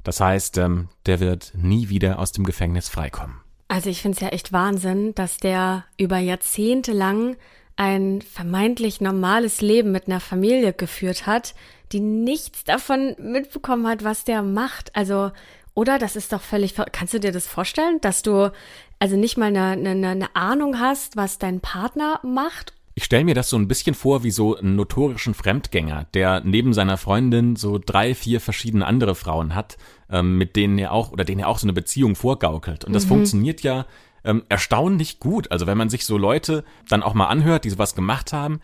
Das heißt, ähm, der wird nie wieder aus dem Gefängnis freikommen. Also ich finde es ja echt Wahnsinn, dass der über Jahrzehnte lang ein vermeintlich normales Leben mit einer Familie geführt hat, die nichts davon mitbekommen hat, was der macht. Also, oder? Das ist doch völlig. Kannst du dir das vorstellen, dass du also nicht mal eine, eine, eine Ahnung hast, was dein Partner macht ich stelle mir das so ein bisschen vor wie so einen notorischen Fremdgänger, der neben seiner Freundin so drei, vier verschiedene andere Frauen hat, ähm, mit denen er auch oder denen er auch so eine Beziehung vorgaukelt. Und das mhm. funktioniert ja ähm, erstaunlich gut. Also wenn man sich so Leute dann auch mal anhört, die sowas gemacht haben,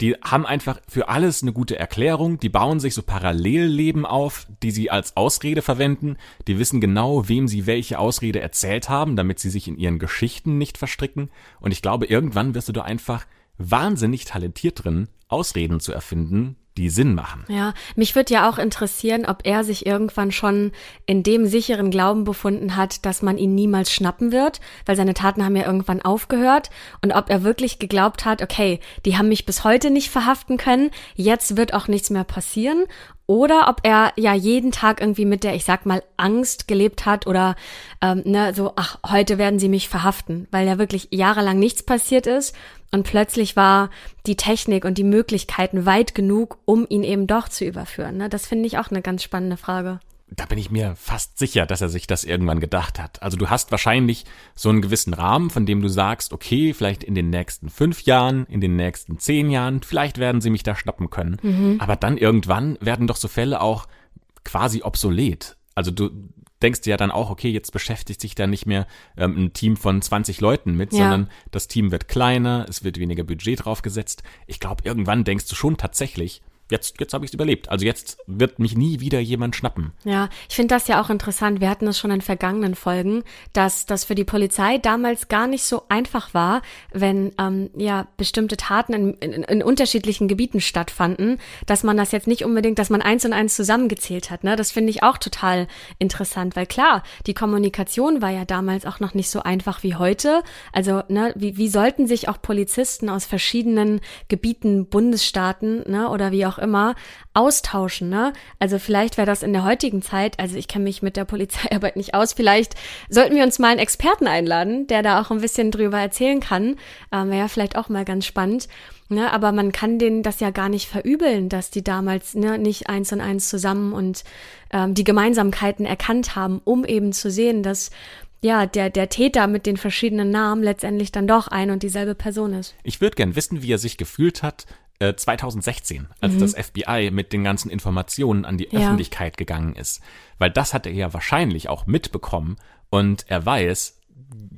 die haben einfach für alles eine gute Erklärung, die bauen sich so Parallelleben auf, die sie als Ausrede verwenden, die wissen genau, wem sie welche Ausrede erzählt haben, damit sie sich in ihren Geschichten nicht verstricken. Und ich glaube, irgendwann wirst du da einfach wahnsinnig talentiert drin, Ausreden zu erfinden, die Sinn machen. Ja, mich würde ja auch interessieren, ob er sich irgendwann schon in dem sicheren Glauben befunden hat, dass man ihn niemals schnappen wird, weil seine Taten haben ja irgendwann aufgehört. Und ob er wirklich geglaubt hat, okay, die haben mich bis heute nicht verhaften können, jetzt wird auch nichts mehr passieren. Oder ob er ja jeden Tag irgendwie mit der, ich sag mal, Angst gelebt hat oder ähm, ne, so, ach, heute werden sie mich verhaften, weil ja wirklich jahrelang nichts passiert ist und plötzlich war die Technik und die Möglichkeiten weit genug, um ihn eben doch zu überführen. Ne? Das finde ich auch eine ganz spannende Frage. Da bin ich mir fast sicher, dass er sich das irgendwann gedacht hat. Also du hast wahrscheinlich so einen gewissen Rahmen, von dem du sagst, okay, vielleicht in den nächsten fünf Jahren, in den nächsten zehn Jahren, vielleicht werden sie mich da schnappen können. Mhm. Aber dann irgendwann werden doch so Fälle auch quasi obsolet. Also du, denkst du ja dann auch, okay, jetzt beschäftigt sich da nicht mehr ähm, ein Team von 20 Leuten mit, ja. sondern das Team wird kleiner, es wird weniger Budget draufgesetzt. Ich glaube, irgendwann denkst du schon tatsächlich, jetzt, jetzt habe ich es überlebt. Also jetzt wird mich nie wieder jemand schnappen. Ja, ich finde das ja auch interessant. Wir hatten es schon in vergangenen Folgen, dass das für die Polizei damals gar nicht so einfach war, wenn ähm, ja bestimmte Taten in, in, in unterschiedlichen Gebieten stattfanden, dass man das jetzt nicht unbedingt, dass man eins und eins zusammengezählt hat. Ne? Das finde ich auch total interessant, weil klar, die Kommunikation war ja damals auch noch nicht so einfach wie heute. Also ne, wie, wie sollten sich auch Polizisten aus verschiedenen Gebieten, Bundesstaaten ne, oder wie auch immer austauschen. Ne? Also vielleicht wäre das in der heutigen Zeit, also ich kenne mich mit der Polizeiarbeit nicht aus, vielleicht sollten wir uns mal einen Experten einladen, der da auch ein bisschen drüber erzählen kann. Ähm, wäre ja vielleicht auch mal ganz spannend. Ne, aber man kann denen das ja gar nicht verübeln, dass die damals ne, nicht eins und eins zusammen und ähm, die Gemeinsamkeiten erkannt haben, um eben zu sehen, dass ja, der, der Täter mit den verschiedenen Namen letztendlich dann doch ein und dieselbe Person ist. Ich würde gern wissen, wie er sich gefühlt hat, 2016, äh, als mhm. das FBI mit den ganzen Informationen an die ja. Öffentlichkeit gegangen ist. Weil das hat er ja wahrscheinlich auch mitbekommen und er weiß,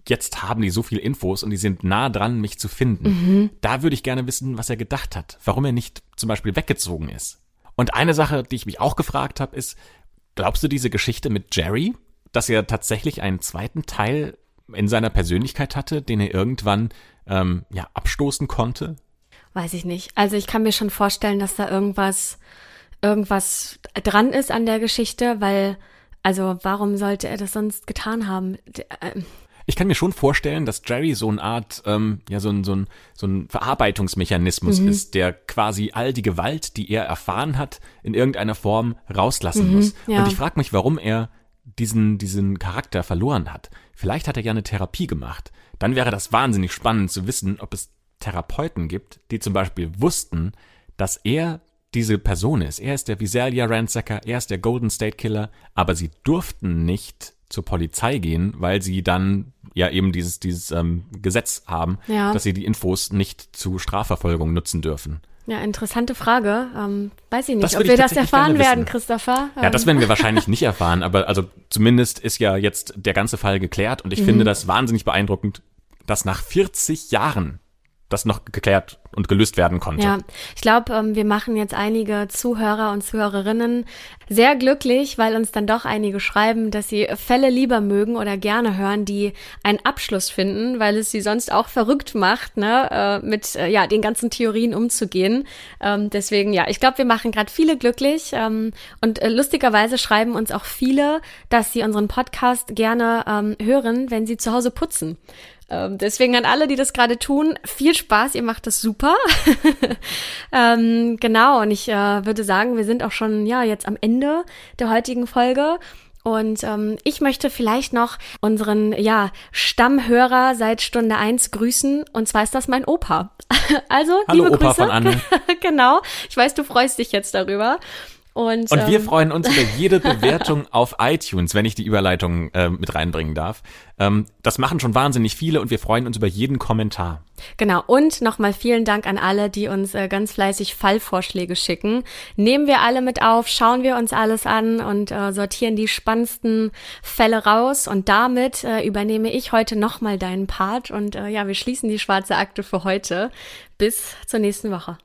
jetzt haben die so viel Infos und die sind nah dran, mich zu finden. Mhm. Da würde ich gerne wissen, was er gedacht hat, warum er nicht zum Beispiel weggezogen ist. Und eine Sache, die ich mich auch gefragt habe, ist, glaubst du diese Geschichte mit Jerry, dass er tatsächlich einen zweiten Teil in seiner Persönlichkeit hatte, den er irgendwann ähm, ja abstoßen konnte? Weiß ich nicht. Also ich kann mir schon vorstellen, dass da irgendwas, irgendwas dran ist an der Geschichte, weil, also warum sollte er das sonst getan haben? Äh, ich kann mir schon vorstellen, dass Jerry so eine Art, ähm, ja, so ein, so ein, so ein Verarbeitungsmechanismus mhm. ist, der quasi all die Gewalt, die er erfahren hat, in irgendeiner Form rauslassen mhm, muss. Ja. Und ich frage mich, warum er diesen, diesen Charakter verloren hat. Vielleicht hat er ja eine Therapie gemacht. Dann wäre das wahnsinnig spannend zu wissen, ob es Therapeuten gibt, die zum Beispiel wussten, dass er diese Person ist. Er ist der Visalia Ransacker, er ist der Golden State Killer, aber sie durften nicht zur Polizei gehen, weil sie dann ja eben dieses, dieses ähm, Gesetz haben, ja. dass sie die Infos nicht zu Strafverfolgung nutzen dürfen. Ja, interessante Frage. Ähm, weiß ich nicht, das ob wir das erfahren werden, Christopher. Ja, das werden wir wahrscheinlich nicht erfahren, aber also zumindest ist ja jetzt der ganze Fall geklärt und ich mhm. finde das wahnsinnig beeindruckend, dass nach 40 Jahren das noch geklärt und gelöst werden konnte. Ja, ich glaube, ähm, wir machen jetzt einige Zuhörer und Zuhörerinnen sehr glücklich, weil uns dann doch einige schreiben, dass sie Fälle lieber mögen oder gerne hören, die einen Abschluss finden, weil es sie sonst auch verrückt macht, ne, äh, mit äh, ja den ganzen Theorien umzugehen. Ähm, deswegen ja, ich glaube, wir machen gerade viele glücklich ähm, und äh, lustigerweise schreiben uns auch viele, dass sie unseren Podcast gerne ähm, hören, wenn sie zu Hause putzen. Ähm, deswegen an alle, die das gerade tun, viel Spaß, ihr macht das super. ähm, genau, und ich äh, würde sagen, wir sind auch schon ja jetzt am Ende der heutigen Folge. Und ähm, ich möchte vielleicht noch unseren ja, Stammhörer seit Stunde eins grüßen. Und zwar ist das mein Opa. also, Hallo, liebe Opa Grüße. von Anne. genau. Ich weiß, du freust dich jetzt darüber. Und, und wir ähm, freuen uns über jede Bewertung auf iTunes, wenn ich die Überleitung äh, mit reinbringen darf. Ähm, das machen schon wahnsinnig viele und wir freuen uns über jeden Kommentar. Genau. Und nochmal vielen Dank an alle, die uns äh, ganz fleißig Fallvorschläge schicken. Nehmen wir alle mit auf, schauen wir uns alles an und äh, sortieren die spannendsten Fälle raus. Und damit äh, übernehme ich heute nochmal deinen Part. Und äh, ja, wir schließen die schwarze Akte für heute. Bis zur nächsten Woche.